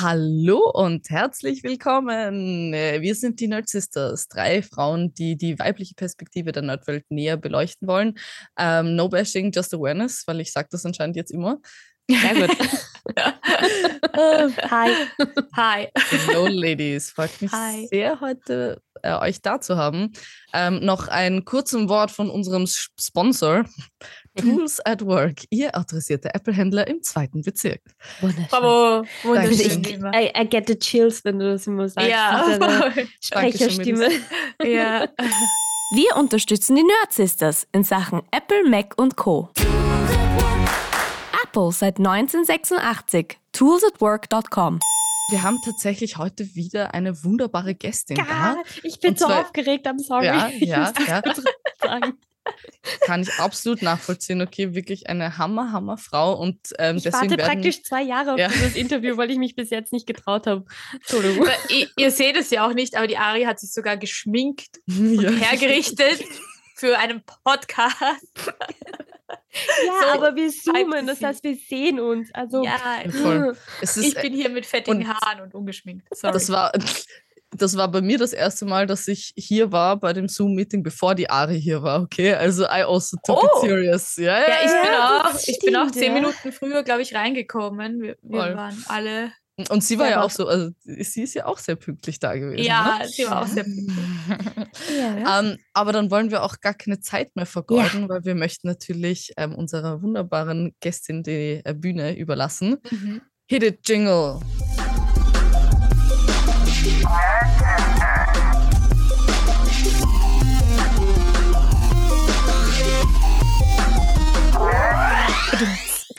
Hallo und herzlich willkommen. Äh, wir sind die Nerd Sisters, drei Frauen, die die weibliche Perspektive der Nerdwelt näher beleuchten wollen. Ähm, no bashing, just awareness, weil ich sage das anscheinend jetzt immer. Sehr gut. Hi. Hi. Hello, Ladies. Freut mich Hi. sehr, heute äh, euch da zu haben. Ähm, noch ein kurzes Wort von unserem Sponsor. Tools at Work, Ihr autorisierter Apple-Händler im zweiten Bezirk. Wunderschön. Bravo. Wunderschön. Ich, I, I, get the chills, wenn du das immer sagst. Ja. Sprecherstimme. ja. Wir unterstützen die Nerd Sisters in Sachen Apple, Mac und Co. Apple seit 1986. Toolsatwork.com. Wir haben tatsächlich heute wieder eine wunderbare Gästin ja, da. Ich bin so zwar, aufgeregt, I'm sorry. Ja, ja, ja. Kann ich absolut nachvollziehen. Okay, wirklich eine Hammer, Hammer Frau. Und, ähm, ich deswegen warte werden, praktisch zwei Jahre auf ja. dieses Interview, weil ich mich bis jetzt nicht getraut habe. Entschuldigung. ihr, ihr, seht es ja auch nicht, aber die Ari hat sich sogar geschminkt und ja. hergerichtet für einen Podcast. Ja, so aber wir zoomen, das heißt, wir sehen uns. Also, ja, voll. ich bin hier mit fettigen und Haaren und ungeschminkt. Sorry. Das war, das war bei mir das erste Mal, dass ich hier war bei dem Zoom-Meeting, bevor die Ari hier war, okay? Also I also took oh. it serious. Ja, ja, ja ich, bin auch, ich bin auch zehn Minuten früher, glaube ich, reingekommen. Wir, wir waren alle und sie war ja auch so, also sie ist ja auch sehr pünktlich da gewesen. Ja, ne? sie war auch sehr pünktlich. ja. ähm, aber dann wollen wir auch gar keine Zeit mehr vergeuden, ja. weil wir möchten natürlich ähm, unserer wunderbaren Gästin die äh, Bühne überlassen. Mhm. Hit it, Jingle!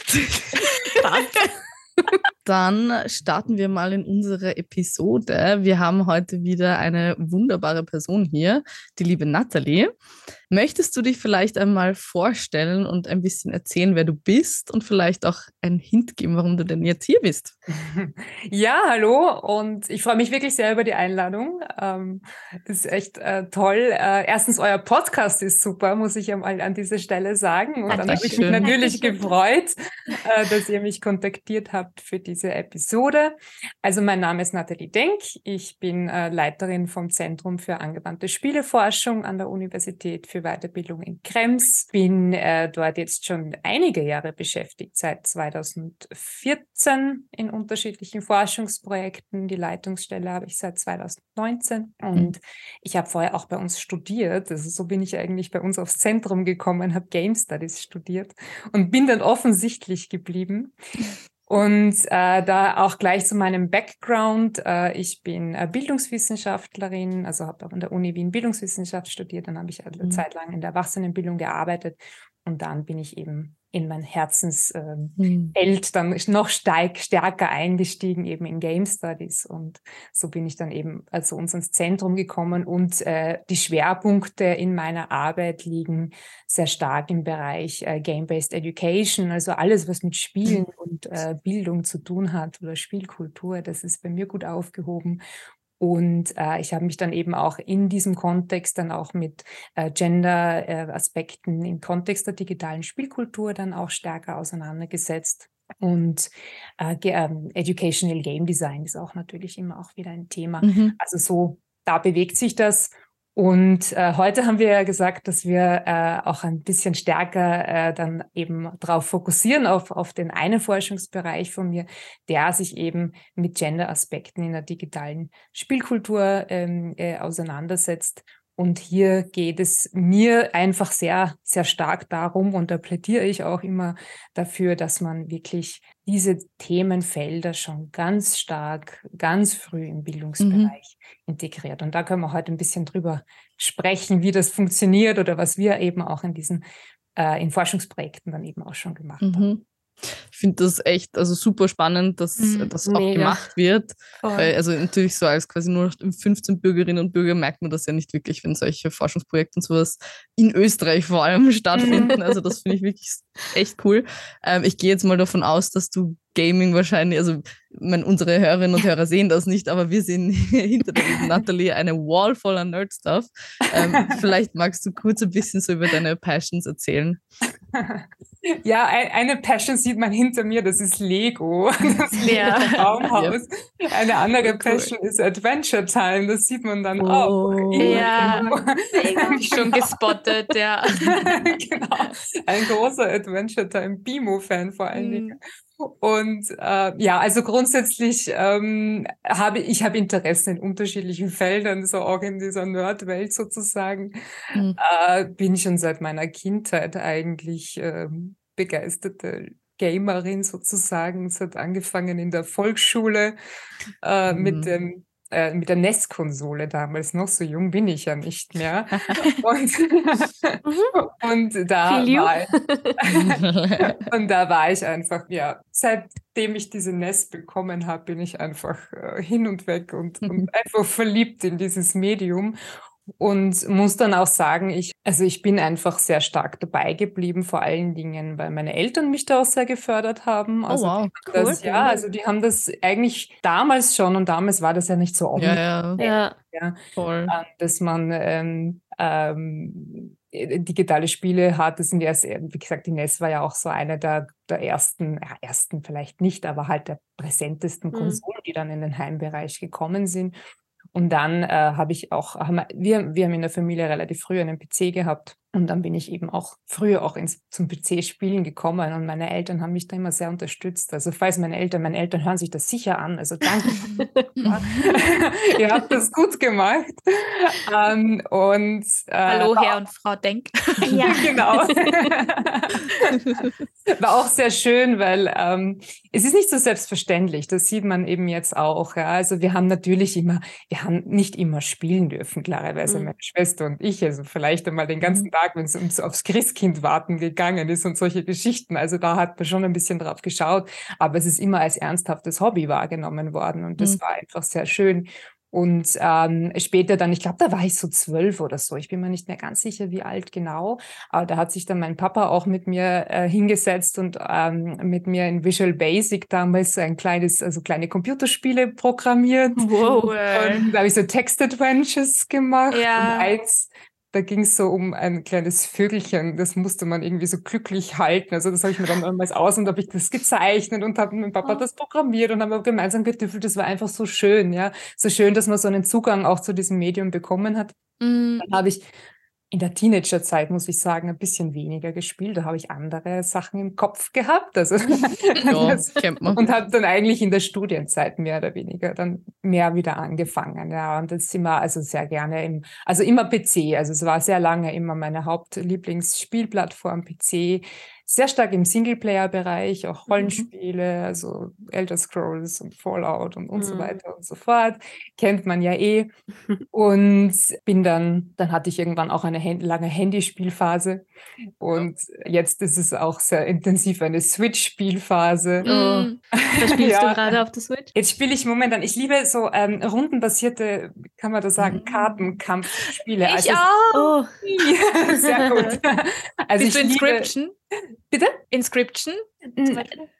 Dann starten wir mal in unsere Episode. Wir haben heute wieder eine wunderbare Person hier, die liebe Nathalie. Möchtest du dich vielleicht einmal vorstellen und ein bisschen erzählen, wer du bist und vielleicht auch einen Hint geben, warum du denn jetzt hier bist? Ja, hallo und ich freue mich wirklich sehr über die Einladung. Ähm, das ist echt äh, toll. Äh, erstens, euer Podcast ist super, muss ich einmal an dieser Stelle sagen. Und dann habe ich mich natürlich gefreut, äh, dass ihr mich kontaktiert habt für diese Episode. Also mein Name ist Nathalie Denk. Ich bin Leiterin vom Zentrum für angewandte Spieleforschung an der Universität für für Weiterbildung in Krems. Bin äh, dort jetzt schon einige Jahre beschäftigt, seit 2014 in unterschiedlichen Forschungsprojekten. Die Leitungsstelle habe ich seit 2019 und mhm. ich habe vorher auch bei uns studiert. Also so bin ich eigentlich bei uns aufs Zentrum gekommen, habe Game Studies studiert und bin dann offensichtlich geblieben. Und äh, da auch gleich zu meinem Background. Äh, ich bin äh, Bildungswissenschaftlerin, also habe auch an der Uni Wien Bildungswissenschaft studiert. Dann habe ich eine mhm. Zeit lang in der Erwachsenenbildung gearbeitet. Und dann bin ich eben in mein Herzensfeld ähm, mhm. dann noch steig, stärker eingestiegen, eben in Game Studies. Und so bin ich dann eben also uns ins Zentrum gekommen. Und äh, die Schwerpunkte in meiner Arbeit liegen sehr stark im Bereich äh, Game-Based Education, also alles, was mit Spielen mhm. und äh, Bildung zu tun hat oder Spielkultur, das ist bei mir gut aufgehoben. Und äh, ich habe mich dann eben auch in diesem Kontext dann auch mit äh, Gender-Aspekten äh, im Kontext der digitalen Spielkultur dann auch stärker auseinandergesetzt. Und äh, ähm, Educational Game Design ist auch natürlich immer auch wieder ein Thema. Mhm. Also so, da bewegt sich das. Und äh, heute haben wir ja gesagt, dass wir äh, auch ein bisschen stärker äh, dann eben darauf fokussieren, auf, auf den einen Forschungsbereich von mir, der sich eben mit Gender-Aspekten in der digitalen Spielkultur ähm, äh, auseinandersetzt und hier geht es mir einfach sehr, sehr stark darum, und da plädiere ich auch immer dafür, dass man wirklich diese Themenfelder schon ganz stark, ganz früh im Bildungsbereich mhm. integriert. Und da können wir heute ein bisschen drüber sprechen, wie das funktioniert oder was wir eben auch in diesen äh, in Forschungsprojekten dann eben auch schon gemacht mhm. haben. Ich finde das echt also super spannend, dass mhm, das auch mega. gemacht wird. Weil, also natürlich so als quasi nur 15 Bürgerinnen und Bürger merkt man das ja nicht wirklich, wenn solche Forschungsprojekte und sowas in Österreich vor allem stattfinden. also das finde ich wirklich echt cool. Ähm, ich gehe jetzt mal davon aus, dass du Gaming wahrscheinlich, also meine, unsere Hörerinnen und Hörer sehen das nicht, aber wir sehen hinter der Nathalie eine Wall voller Nerd-Stuff. Ähm, vielleicht magst du kurz ein bisschen so über deine Passions erzählen. ja, eine Passion sieht man hinter mir, das ist Lego, das. Ja. Eine andere Passion ist Adventure Time, das sieht man dann oh. auch. Ja, habe ich schon gespottet, ja. genau, ein großer Adventure Time Bimo-Fan vor allen Dingen. Und äh, ja, also grundsätzlich ähm, habe ich habe Interesse in unterschiedlichen Feldern, so auch in dieser Nerdwelt sozusagen. Mhm. Äh, bin schon seit meiner Kindheit eigentlich äh, begeisterte Gamerin sozusagen. Es hat angefangen in der Volksschule äh, mhm. mit dem äh, mit der NES-Konsole damals noch, so jung bin ich ja nicht mehr. und, und, da war ich, und da war ich einfach, ja, seitdem ich diese NES bekommen habe, bin ich einfach äh, hin und weg und, und einfach verliebt in dieses Medium und muss dann auch sagen, ich, also ich bin einfach sehr stark dabei geblieben, vor allen Dingen, weil meine Eltern mich da auch sehr gefördert haben. Oh, also oh wow, cool. Das, ja, also die haben das eigentlich damals schon und damals war das ja nicht so offen. Ja, ja. ja. ja voll. Ähm, dass man ähm, ähm, digitale Spiele hat. Das sind erst, wie gesagt, die NES war ja auch so eine der, der ersten, ja, ersten vielleicht nicht, aber halt der präsentesten mhm. Konsolen, mhm. die dann in den Heimbereich gekommen sind. Und dann äh, habe ich auch, haben wir, wir haben in der Familie relativ früh einen PC gehabt. Und dann bin ich eben auch früher auch ins, zum PC-Spielen gekommen und meine Eltern haben mich da immer sehr unterstützt. Also falls meine Eltern, meine Eltern hören sich das sicher an. Also danke. Ihr habt das gut gemacht. Ähm, und, äh, Hallo Herr und Frau Denk. ja, genau. War auch sehr schön, weil ähm, es ist nicht so selbstverständlich. Das sieht man eben jetzt auch. Ja. Also wir haben natürlich immer, wir haben nicht immer spielen dürfen, klarerweise mhm. meine Schwester und ich. Also vielleicht einmal den ganzen mhm. Tag, wenn es ums aufs Christkind warten gegangen ist und solche Geschichten. Also da hat man schon ein bisschen drauf geschaut, aber es ist immer als ernsthaftes Hobby wahrgenommen worden und das mhm. war einfach sehr schön. Und ähm, später dann, ich glaube, da war ich so zwölf oder so. Ich bin mir nicht mehr ganz sicher, wie alt genau. Aber da hat sich dann mein Papa auch mit mir äh, hingesetzt und ähm, mit mir in Visual Basic damals ein kleines, also kleine Computerspiele programmiert. Wow. Und da habe ich so Text-Adventures gemacht. Ja. Und eins da ging es so um ein kleines Vögelchen, das musste man irgendwie so glücklich halten. Also das habe ich mir dann damals aus und habe ich das gezeichnet und habe mit Papa das programmiert und haben wir gemeinsam getüffelt. Das war einfach so schön, ja. So schön, dass man so einen Zugang auch zu diesem Medium bekommen hat. Mhm. Dann habe ich in der Teenagerzeit, muss ich sagen, ein bisschen weniger gespielt. Da habe ich andere Sachen im Kopf gehabt. Also ja, kennt man. Und habe dann eigentlich in der Studienzeit mehr oder weniger dann mehr wieder angefangen. Ja, und das sind wir also sehr gerne im, also immer PC. Also es war sehr lange immer meine Hauptlieblingsspielplattform PC sehr stark im Singleplayer-Bereich, auch mhm. Rollenspiele, mhm. also Elder Scrolls und Fallout und, und mhm. so weiter und so fort. Kennt man ja eh. Und bin dann, dann hatte ich irgendwann auch eine lange Handyspielphase. Und jetzt ist es auch sehr intensiv eine Switch-Spielphase. Mhm. Was spielst ja. du gerade auf der Switch? Jetzt spiele ich momentan, ich liebe so ähm, rundenbasierte, kann man das sagen, mhm. Kartenkampfspiele. Ich also, auch. Oh. sehr gut. Also Bist du Inscription? Bitte? Inscription?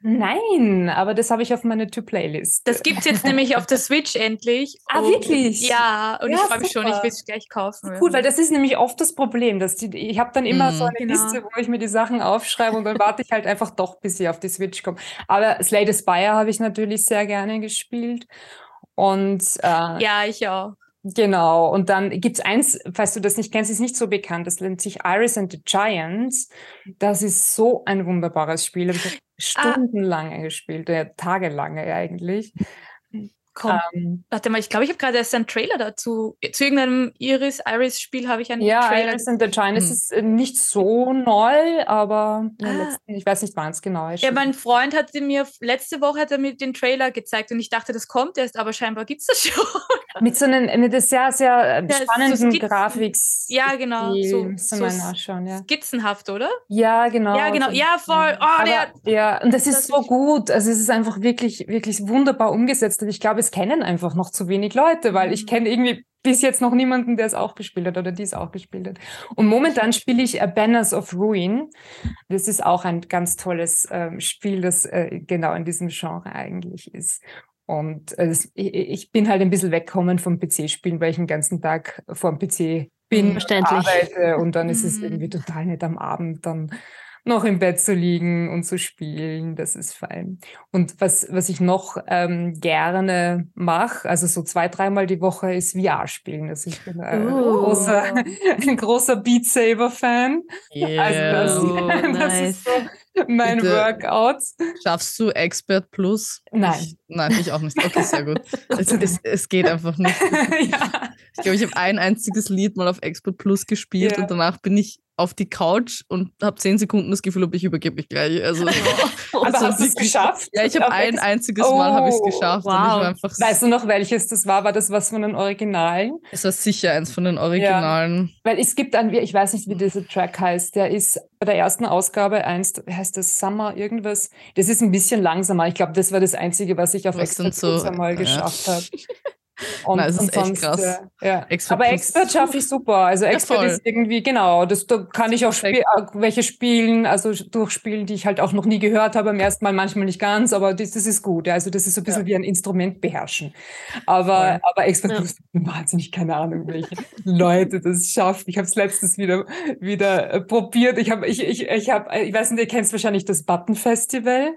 Nein, aber das habe ich auf meine To-Playlist. Das gibt es jetzt nämlich auf der Switch endlich. Ah, wirklich? Ja, und ja, ich freue mich schon, ich will es gleich kaufen. Gut, weil das ist nämlich oft das Problem. Dass die, ich habe dann immer mm, so eine genau. Liste, wo ich mir die Sachen aufschreibe und dann warte ich halt einfach doch, bis sie auf die Switch kommen. Aber Slay the Spire habe ich natürlich sehr gerne gespielt. Und äh, ja, ich auch. Genau, und dann gibt's eins, falls du das nicht kennst, ist nicht so bekannt, das nennt sich Iris and the Giants. Das ist so ein wunderbares Spiel. Ich habe ah. stundenlange ah. gespielt, ja, tagelange eigentlich. Komm, ähm, warte mal, ich glaube, ich habe gerade erst einen Trailer dazu. Zu irgendeinem Iris-Iris-Spiel habe ich einen ja, Trailer. Ja, Iris and the Giants hm. ist äh, nicht so neu, aber ah. ich weiß nicht, wann es genau ist. Ja, mein Freund hatte mir, letzte Woche hat er mir den Trailer gezeigt und ich dachte, das kommt erst, aber scheinbar gibt es das schon. Mit so einem mit sehr, sehr ähm, ja, spannenden so Grafik. Ja, genau. So, so, nachschauen, ja. skizzenhaft, oder? Ja, genau. Ja, genau. Ja, voll. Oh, aber, der, ja, und das ist so gut. Also es ist einfach wirklich, wirklich wunderbar umgesetzt. Und ich glaube, es kennen einfach noch zu wenig Leute, weil ich mhm. kenne irgendwie bis jetzt noch niemanden, der es auch gespielt hat oder die es auch gespielt hat. Und momentan spiele ich A Banners of Ruin. Das ist auch ein ganz tolles ähm, Spiel, das äh, genau in diesem Genre eigentlich ist. Und äh, ich, ich, bin halt ein bisschen wegkommen vom PC-Spielen, weil ich den ganzen Tag vor dem PC bin, arbeite und dann ist es mhm. irgendwie total nett am Abend dann noch im Bett zu liegen und zu spielen. Das ist fein. Und was, was ich noch ähm, gerne mache, also so zwei, dreimal die Woche, ist VR spielen. Also ich bin ein, oh. großer, ein großer Beat Saber-Fan. Yeah. Also das, oh, das nice. ist so mein Bitte. Workout. Schaffst du Expert Plus? Nein. Ich, nein, ich auch nicht. Okay, sehr gut. es, es, es geht einfach nicht. ja. Ich glaube, ich habe ein einziges Lied mal auf Expert Plus gespielt yeah. und danach bin ich auf die Couch und habe zehn Sekunden das Gefühl, ob ich übergebe mich gleich. Also, Aber also hast du es geschafft? Ja, ich habe ein einziges oh, Mal habe ich es geschafft. Wow. weißt du noch, welches das war? War das was von den Originalen? Es war sicher eins von den Originalen. Ja. Weil es gibt einen, ich weiß nicht, wie dieser Track heißt, der ist bei der ersten Ausgabe eins, heißt das Summer irgendwas. Das ist ein bisschen langsamer. Ich glaube, das war das Einzige, was ich auf Extra so, einmal geschafft ja. habe. Und, Nein, es ist echt sonst, krass. Äh, ja. Aber Expert schaffe ich super. Also Expert ja, ist irgendwie, genau, das, da kann ich auch spiel, äh, welche spielen, also durchspielen, die ich halt auch noch nie gehört habe, am ersten Mal manchmal nicht ganz, aber das, das ist gut. Also das ist so ein bisschen ja. wie ein Instrument beherrschen. Aber, aber Expert ja. wahnsinnig, keine Ahnung, welche Leute das schaffen. Ich habe es letztens wieder, wieder äh, probiert. Ich habe, ich, ich, ich habe, ich weiß nicht, ihr kennt wahrscheinlich das Button Festival.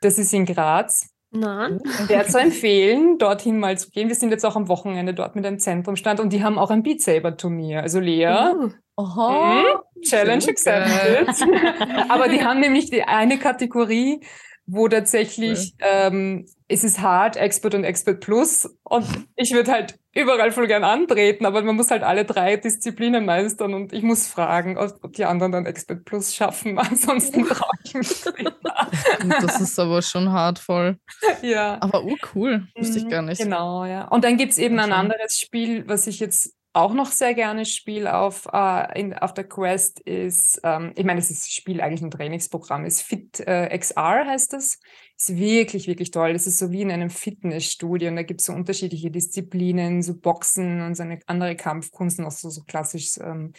Das ist in Graz. Nein. Wäre zu empfehlen, dorthin mal zu gehen. Wir sind jetzt auch am Wochenende dort mit einem Zentrumstand und die haben auch ein Beat Saber Turnier. Also Lea. Uh. Aha. Mhm. Challenge accepted. Aber die haben nämlich die eine Kategorie, wo tatsächlich okay. ähm, es ist hart, Expert und Expert Plus. Und ich würde halt überall voll gern antreten, aber man muss halt alle drei Disziplinen meistern und ich muss fragen, ob die anderen dann Expert Plus schaffen. Ansonsten traue ich mich Das ist aber schon hart voll. Ja. Aber oh, cool. Wusste ich gar nicht. Genau, ja. Und dann gibt es eben ein anderes Spiel, was ich jetzt auch noch sehr gerne spiele auf, äh, in, auf der Quest ist, ähm, ich meine, es ist Spiel eigentlich ein Trainingsprogramm, ist Fit äh, XR heißt das. Ist wirklich, wirklich toll. Das ist so wie in einem Fitnessstudio und da gibt es so unterschiedliche Disziplinen, so Boxen und so eine andere Kampfkunst und auch so, so klassisch ähm,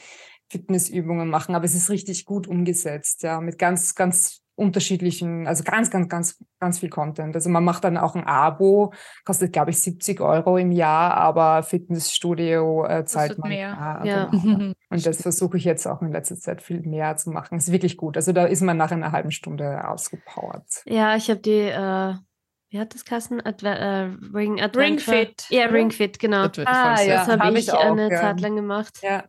Fitnessübungen machen. Aber es ist richtig gut umgesetzt, ja, mit ganz, ganz unterschiedlichen, also ganz, ganz, ganz, ganz viel Content. Also man macht dann auch ein Abo, kostet glaube ich 70 Euro im Jahr, aber Fitnessstudio äh, zahlt man mehr. Ja, ja. Genau. Und das versuche ich jetzt auch in letzter Zeit viel mehr zu machen. Ist wirklich gut. Also da ist man nach einer halben Stunde ausgepowert. Ja, ich habe die äh wie hat das Kassen? Adve äh, Ring Adventure. Ring Fit. Ja, Ring Fit, genau. Adventure ah, ja. Das habe hab ich, ich auch, eine ja. Zeit lang gemacht. Ja.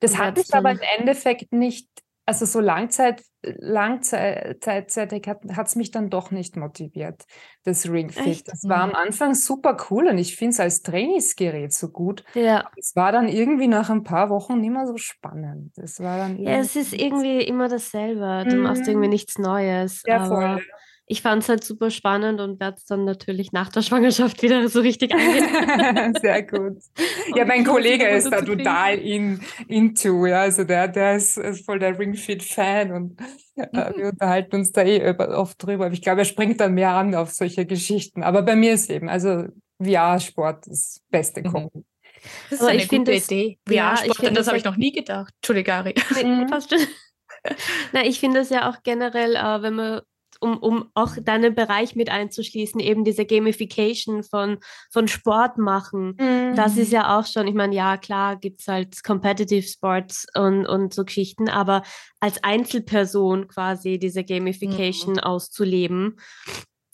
Das hatte ich aber im Endeffekt nicht also so Langzeit, langzeitig hat es mich dann doch nicht motiviert, das Ring Fit. Das war am mhm. Anfang super cool und ich finde es als Trainingsgerät so gut. Ja. Es war dann irgendwie nach ein paar Wochen nicht mehr so spannend. Es war dann ja, es ist irgendwie immer dasselbe. Du mhm. machst irgendwie nichts Neues. Ja, voll ich fand es halt super spannend und werde es dann natürlich nach der Schwangerschaft wieder so richtig angehen. Sehr gut. Ja, mein Kollege ist da total in, into, ja, also der, der ist, ist voll der Ringfit-Fan und äh, mhm. wir unterhalten uns da eh oft drüber. Aber ich glaube, er springt dann mehr an auf solche Geschichten. Aber bei mir ist eben, also VR-Sport das beste Kommen. Mhm. Das ist Aber eine gute das, Idee. VR-Sport, ja, das, das habe ich noch nie gedacht. Entschuldige, Gary. Nee, mhm. Na, ich finde es ja auch generell, äh, wenn man um, um auch deinen Bereich mit einzuschließen, eben diese Gamification von, von Sport machen. Mhm. Das ist ja auch schon, ich meine, ja, klar gibt es halt Competitive Sports und, und so Geschichten, aber als Einzelperson quasi diese Gamification mhm. auszuleben,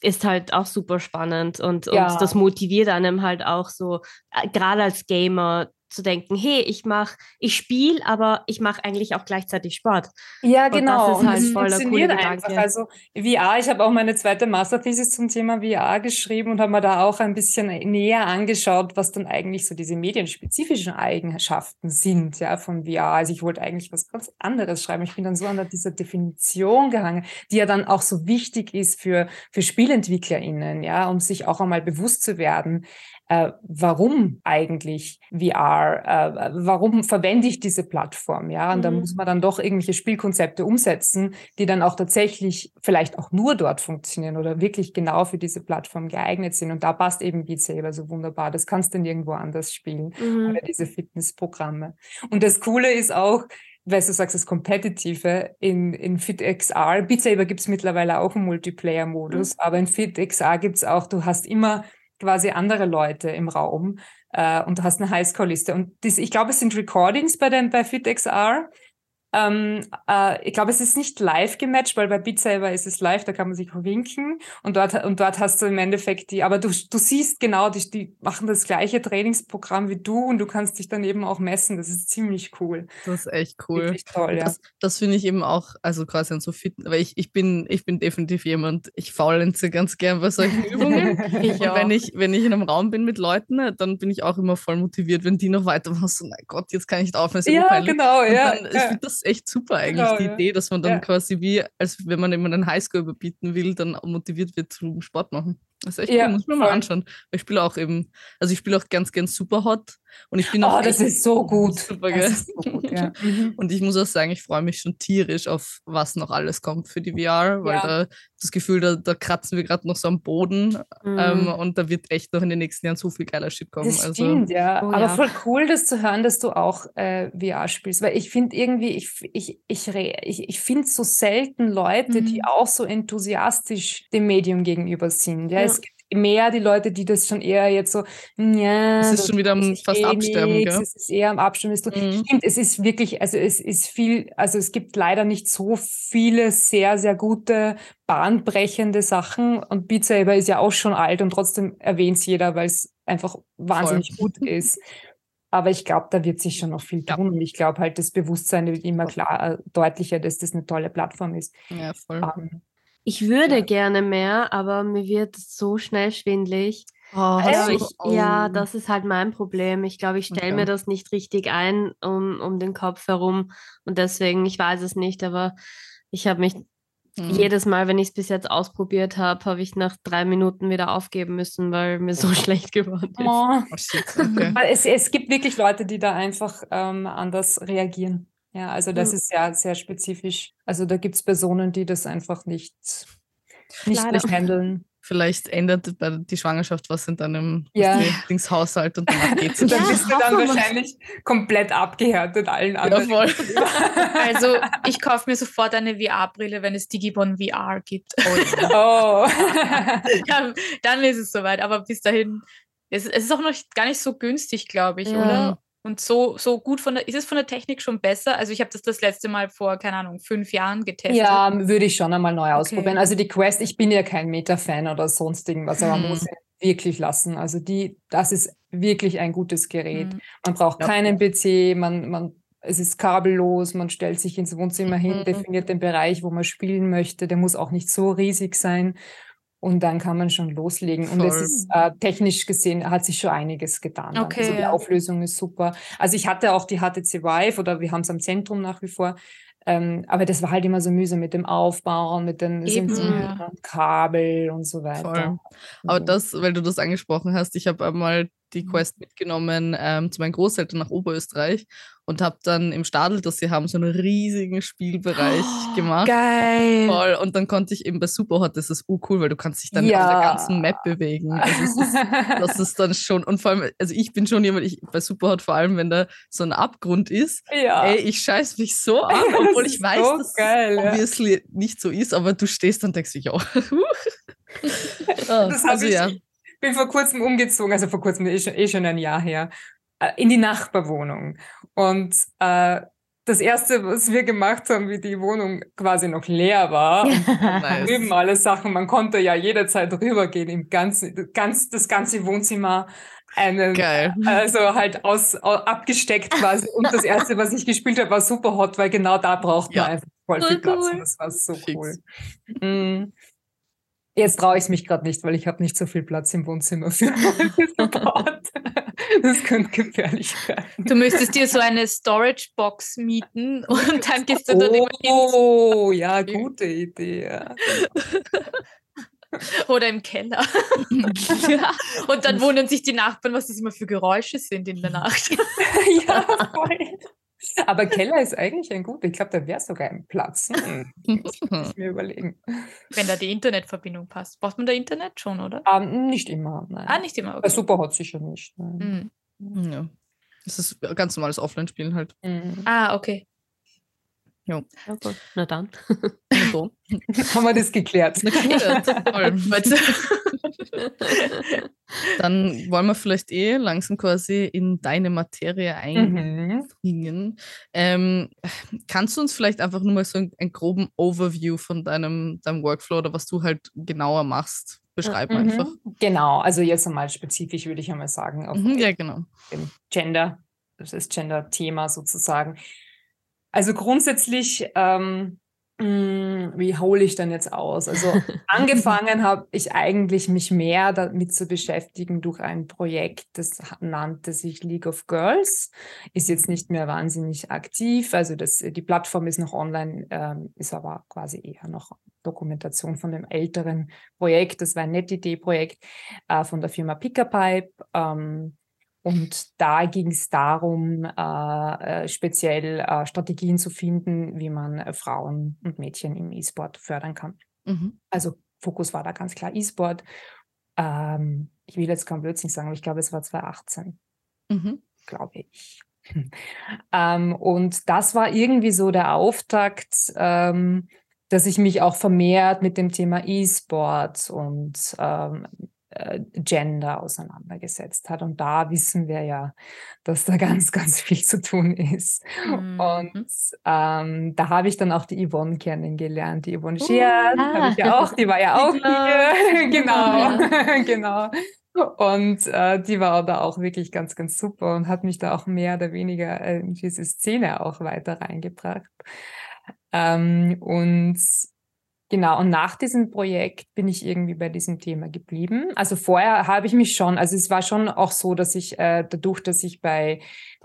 ist halt auch super spannend und, ja. und das motiviert einem halt auch so, äh, gerade als Gamer, zu denken, hey, ich mache, ich spiele, aber ich mache eigentlich auch gleichzeitig Sport. Ja, genau. Und das ist halt der coole einfach. Also VR, ich habe auch meine zweite Masterthesis zum Thema VR geschrieben und habe mir da auch ein bisschen näher angeschaut, was dann eigentlich so diese medienspezifischen Eigenschaften sind, ja, von VR. Also ich wollte eigentlich was ganz anderes schreiben. Ich bin dann so an dieser Definition gehangen, die ja dann auch so wichtig ist für, für SpielentwicklerInnen, ja, um sich auch einmal bewusst zu werden, äh, warum eigentlich VR, äh, warum verwende ich diese Plattform, ja, und mhm. da muss man dann doch irgendwelche Spielkonzepte umsetzen, die dann auch tatsächlich vielleicht auch nur dort funktionieren oder wirklich genau für diese Plattform geeignet sind und da passt eben Beat Saber so wunderbar, das kannst du nirgendwo anders spielen, mhm. diese Fitnessprogramme. Und das Coole ist auch, weil du sagst, das Kompetitive in, in FitXR, Beat Saber gibt es mittlerweile auch einen Multiplayer-Modus, mhm. aber in FitXR gibt es auch, du hast immer quasi andere Leute im Raum äh, und du hast eine Highscore-Liste. Und das, ich glaube, es sind Recordings bei, den, bei FitXR. Ähm, äh, ich glaube, es ist nicht live gematcht, weil bei Beat Saber ist es live, da kann man sich winken und dort, und dort hast du im Endeffekt die, aber du, du siehst genau, die, die machen das gleiche Trainingsprogramm wie du und du kannst dich dann eben auch messen. Das ist ziemlich cool. Das ist echt cool. Wirklich toll, ja. Das, das finde ich eben auch, also quasi an so fit, weil ich, ich bin, ich bin definitiv jemand, ich faulenze ganz gern bei solchen Übungen. ich wenn ich, wenn ich in einem Raum bin mit Leuten, dann bin ich auch immer voll motiviert, wenn die noch weitermachen, so, mein Gott, jetzt kann ich da aufhören. Ja, genau, ja. Dann, ich finde das echt super eigentlich, genau, die ja. Idee, dass man dann ja. quasi wie, als wenn man jemanden einen Highscore überbieten will, dann motiviert wird zum Sport machen. Das ist echt ja, cool, muss man mal anschauen. Ich spiele auch eben, also ich spiele auch ganz, ganz super hot. Und ich bin auch. Oh, das ist so gut. Super, gell? So gut ja. Mhm. und ich muss auch sagen, ich freue mich schon tierisch auf, was noch alles kommt für die VR, weil ja. da das Gefühl, da, da kratzen wir gerade noch so am Boden. Mhm. Ähm, und da wird echt noch in den nächsten Jahren so viel geiler Shit kommen. Das also, stimmt, ja. Oh, Aber voll cool, das zu hören, dass du auch äh, VR spielst. Weil ich finde irgendwie, ich, ich, ich, ich, ich finde so selten Leute, mhm. die auch so enthusiastisch dem Medium gegenüber sind. Ja, es gibt mehr die Leute, die das schon eher jetzt so, ja. Es ist schon wieder am fast eh Absterben, nix, gell? Es ist eher am Absterben. Mhm. Stimmt, es ist wirklich, also es ist viel, also es gibt leider nicht so viele sehr, sehr gute, bahnbrechende Sachen und Beat Saber ist ja auch schon alt und trotzdem erwähnt es jeder, weil es einfach wahnsinnig Voll. gut ist. Aber ich glaube, da wird sich schon noch viel tun. Ja. Ich glaube halt, das Bewusstsein wird immer klar, äh, deutlicher, dass das eine tolle Plattform ist. Ja, voll. Ähm, ich würde ja. gerne mehr, aber mir wird so schnell schwindlig. Oh, also ich, oh. Ja, das ist halt mein Problem. Ich glaube, ich stelle okay. mir das nicht richtig ein um, um den Kopf herum. Und deswegen, ich weiß es nicht, aber ich habe mich mhm. jedes Mal, wenn ich es bis jetzt ausprobiert habe, habe ich nach drei Minuten wieder aufgeben müssen, weil mir so schlecht geworden ist. Oh. Oh, okay. es, es gibt wirklich Leute, die da einfach ähm, anders reagieren. Ja, also das mhm. ist ja sehr spezifisch. Also da gibt es Personen, die das einfach nicht, nicht, nicht handeln. Vielleicht ändert die Schwangerschaft was in deinem ja. Haushalt und danach geht's. dann bist du dann wahrscheinlich komplett abgehärtet allen anderen. Ja, also ich kaufe mir sofort eine VR-Brille, wenn es Digibon VR gibt. Oh, ja. oh. ja, dann ist es soweit. Aber bis dahin, es, es ist auch noch gar nicht so günstig, glaube ich, oder? Und so, so gut von der, ist es von der Technik schon besser? Also ich habe das das letzte Mal vor, keine Ahnung, fünf Jahren getestet. Ja, würde ich schon einmal neu ausprobieren. Okay. Also die Quest, ich bin ja kein Meta-Fan oder sonst irgendwas, aber man muss mhm. wirklich lassen. Also die, das ist wirklich ein gutes Gerät. Mhm. Man braucht ja. keinen PC, man, man, es ist kabellos, man stellt sich ins Wohnzimmer hin, mhm. definiert den Bereich, wo man spielen möchte. Der muss auch nicht so riesig sein. Und dann kann man schon loslegen. Voll. Und es ist äh, technisch gesehen, hat sich schon einiges getan. Okay. Also die Auflösung ist super. Also ich hatte auch die HTC Vive oder wir haben es am Zentrum nach wie vor. Ähm, aber das war halt immer so mühsam mit dem Aufbauen, mit den ja. Kabel und so weiter. Voll. Aber das, weil du das angesprochen hast, ich habe einmal die mhm. Quest mitgenommen ähm, zu meinen Großeltern nach Oberösterreich und habe dann im Stadel, dass sie haben, so einen riesigen Spielbereich oh, gemacht. Geil. Voll. Und dann konnte ich eben bei Superhot, das ist cool, weil du kannst dich dann ja. auf der ganzen Map bewegen. Also ist, das ist dann schon, und vor allem, also ich bin schon jemand, ich, bei Superhot vor allem, wenn da so ein Abgrund ist, ja. ey, ich scheiß mich so ab, obwohl ich weiß, so dass geil, obviously ja. nicht so ist, aber du stehst dann und denkst dich, ja. das also ich, ja bin vor kurzem umgezogen, also vor kurzem, eh schon, eh schon ein Jahr her, äh, in die Nachbarwohnung. Und äh, das erste, was wir gemacht haben, wie die Wohnung quasi noch leer war, nice. drüben alle Sachen, man konnte ja jederzeit rübergehen im ganzen, ganz, das ganze Wohnzimmer einen, Geil. also halt aus, abgesteckt quasi. Und das erste, was ich gespielt habe, war super hot, weil genau da braucht man einfach voll viel Platz. Cool. Und das war so Fix. cool. Mm. Jetzt traue ich mich gerade nicht, weil ich habe nicht so viel Platz im Wohnzimmer für. Das könnte gefährlich werden. Du müsstest dir so eine Storage-Box mieten und dann gehst du dort oh, immer hin. Oh, ja, gute Idee. Ja. Oder im Keller. ja. Und dann wundern sich die Nachbarn, was das immer für Geräusche sind in der Nacht. ja, voll. Aber Keller ist eigentlich ein guter. Ich glaube, da wäre sogar ein Platz. Hm. Muss ich mir überlegen. Wenn da die Internetverbindung passt. Braucht man da Internet schon, oder? Um, ähm, nicht immer. Nein. Ah, nicht immer. Okay. Bei Superhot sicher nicht. Mhm. Ja. Das ist ganz normales Offline-Spielen halt. Mhm. Ah, okay. Ja. Okay. Na dann. So. Haben wir das geklärt. dann wollen wir vielleicht eh langsam quasi in deine Materie einbringen. Mhm. Ähm, kannst du uns vielleicht einfach nur mal so einen, einen, groben Overview von deinem, deinem Workflow oder was du halt genauer machst beschreiben mhm. einfach? Genau, also jetzt einmal spezifisch würde ich einmal sagen, auf mhm, ja, genau. Gender, das ist Gender-Thema sozusagen. Also grundsätzlich, ähm, mh, hm, wie hole ich dann jetzt aus? Also angefangen habe ich eigentlich mich mehr damit zu beschäftigen durch ein Projekt, das nannte sich League of Girls, ist jetzt nicht mehr wahnsinnig aktiv. Also das, die Plattform ist noch online, ähm, ist aber quasi eher noch Dokumentation von dem älteren Projekt. Das war ein NetID-Projekt äh, von der Firma Pickerpipe. Ähm, und da ging es darum, äh, äh, speziell äh, Strategien zu finden, wie man äh, Frauen und Mädchen im E-Sport fördern kann. Mhm. Also Fokus war da ganz klar E-Sport. Ähm, ich will jetzt kein Blödsinn sagen, aber ich glaube, es war 2018, mhm. glaube ich. ähm, und das war irgendwie so der Auftakt, ähm, dass ich mich auch vermehrt mit dem Thema E-Sport und ähm, äh, Gender auseinandergesetzt hat. Und da wissen wir ja, dass da ganz, ganz viel zu tun ist. Mhm. Und ähm, da habe ich dann auch die Yvonne kennengelernt. Die Yvonne Schier, uh, ah. ich ja auch, die war ja auch hier. genau, genau. Und äh, die war da auch wirklich ganz, ganz super und hat mich da auch mehr oder weniger in diese Szene auch weiter reingebracht. Ähm, und Genau, und nach diesem Projekt bin ich irgendwie bei diesem Thema geblieben. Also vorher habe ich mich schon, also es war schon auch so, dass ich äh, dadurch, dass ich bei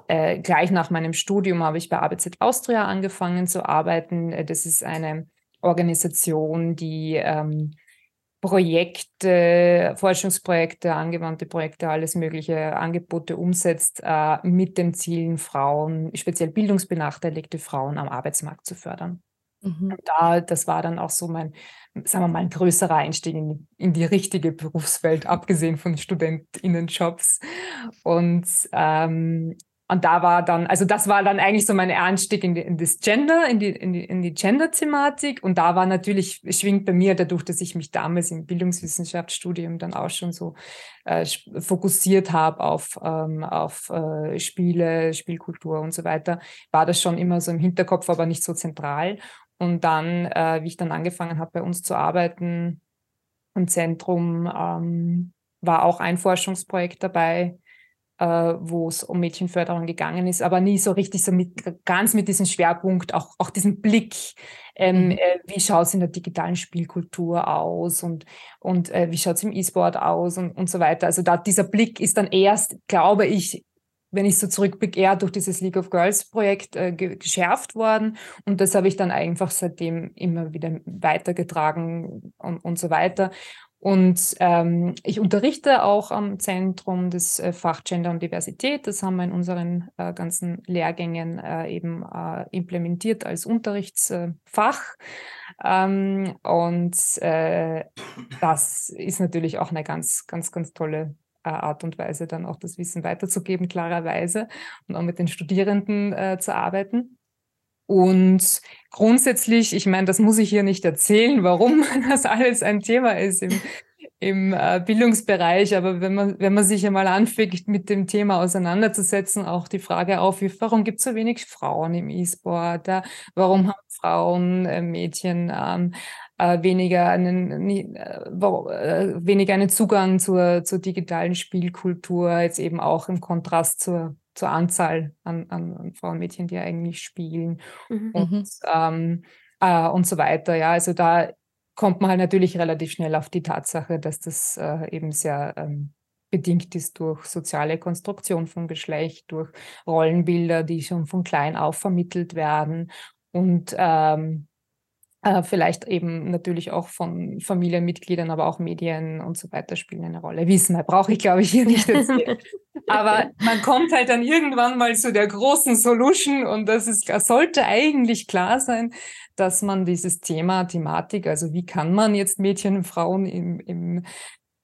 äh, gleich nach meinem Studium habe ich bei ABZ Austria angefangen zu arbeiten. Äh, das ist eine Organisation, die ähm, Projekte, Forschungsprojekte, angewandte Projekte, alles mögliche Angebote umsetzt, äh, mit dem Ziel, Frauen, speziell bildungsbenachteiligte Frauen am Arbeitsmarkt zu fördern. Mhm. Da, das war dann auch so mein, sagen wir mal, ein größerer Einstieg in, in die richtige Berufswelt, abgesehen von StudentInnenjobs. Und ähm, und da war dann, also das war dann eigentlich so mein Einstieg in, die, in das Gender, in die, in die, in die Gender-Thematik. Und da war natürlich, schwingt bei mir dadurch, dass ich mich damals im Bildungswissenschaftsstudium dann auch schon so äh, fokussiert habe auf, ähm, auf äh, Spiele, Spielkultur und so weiter, war das schon immer so im Hinterkopf, aber nicht so zentral. Und dann, äh, wie ich dann angefangen habe, bei uns zu arbeiten im Zentrum, ähm, war auch ein Forschungsprojekt dabei, äh, wo es um Mädchenförderung gegangen ist, aber nie so richtig so mit, ganz mit diesem Schwerpunkt, auch, auch diesem Blick, ähm, mhm. äh, wie schaut es in der digitalen Spielkultur aus und, und äh, wie schaut es im E-Sport aus und, und so weiter. Also da, dieser Blick ist dann erst, glaube ich, wenn ich so zurückblicke, eher durch dieses League of Girls Projekt äh, geschärft worden. Und das habe ich dann einfach seitdem immer wieder weitergetragen und, und so weiter. Und ähm, ich unterrichte auch am Zentrum des äh, Fach Gender und Diversität. Das haben wir in unseren äh, ganzen Lehrgängen äh, eben äh, implementiert als Unterrichtsfach. Ähm, und äh, das ist natürlich auch eine ganz, ganz, ganz tolle Art und Weise, dann auch das Wissen weiterzugeben, klarerweise, und auch mit den Studierenden zu arbeiten. Und grundsätzlich, ich meine, das muss ich hier nicht erzählen, warum das alles ein Thema ist im, im äh, Bildungsbereich. Aber wenn man, wenn man sich einmal anfängt, mit dem Thema auseinanderzusetzen, auch die Frage auf, warum gibt es so wenig Frauen im E-Sport? Warum haben Frauen, äh, Mädchen ähm, äh, weniger, einen, äh, äh, weniger einen Zugang zur, zur digitalen Spielkultur, jetzt eben auch im Kontrast zur zur Anzahl an, an, an Frauen und Mädchen, die eigentlich spielen mhm. und, mhm. ähm, äh, und so weiter. Ja, also da kommt man halt natürlich relativ schnell auf die Tatsache, dass das äh, eben sehr ähm, bedingt ist durch soziale Konstruktion von Geschlecht, durch Rollenbilder, die schon von klein auf vermittelt werden und ähm, äh, vielleicht eben natürlich auch von Familienmitgliedern, aber auch Medien und so weiter spielen eine Rolle. Wissen brauche ich, glaube ich, hier nicht erzählen. aber man kommt halt dann irgendwann mal zu der großen Solution und das ist, sollte eigentlich klar sein, dass man dieses Thema, Thematik, also wie kann man jetzt Mädchen und Frauen im, im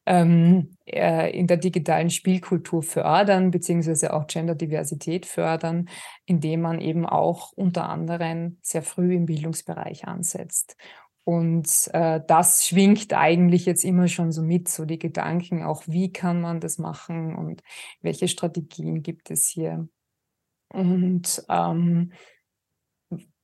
ähm, äh, in der digitalen Spielkultur fördern, beziehungsweise auch Genderdiversität fördern, indem man eben auch unter anderem sehr früh im Bildungsbereich ansetzt. Und äh, das schwingt eigentlich jetzt immer schon so mit, so die Gedanken, auch wie kann man das machen und welche Strategien gibt es hier. Und ähm,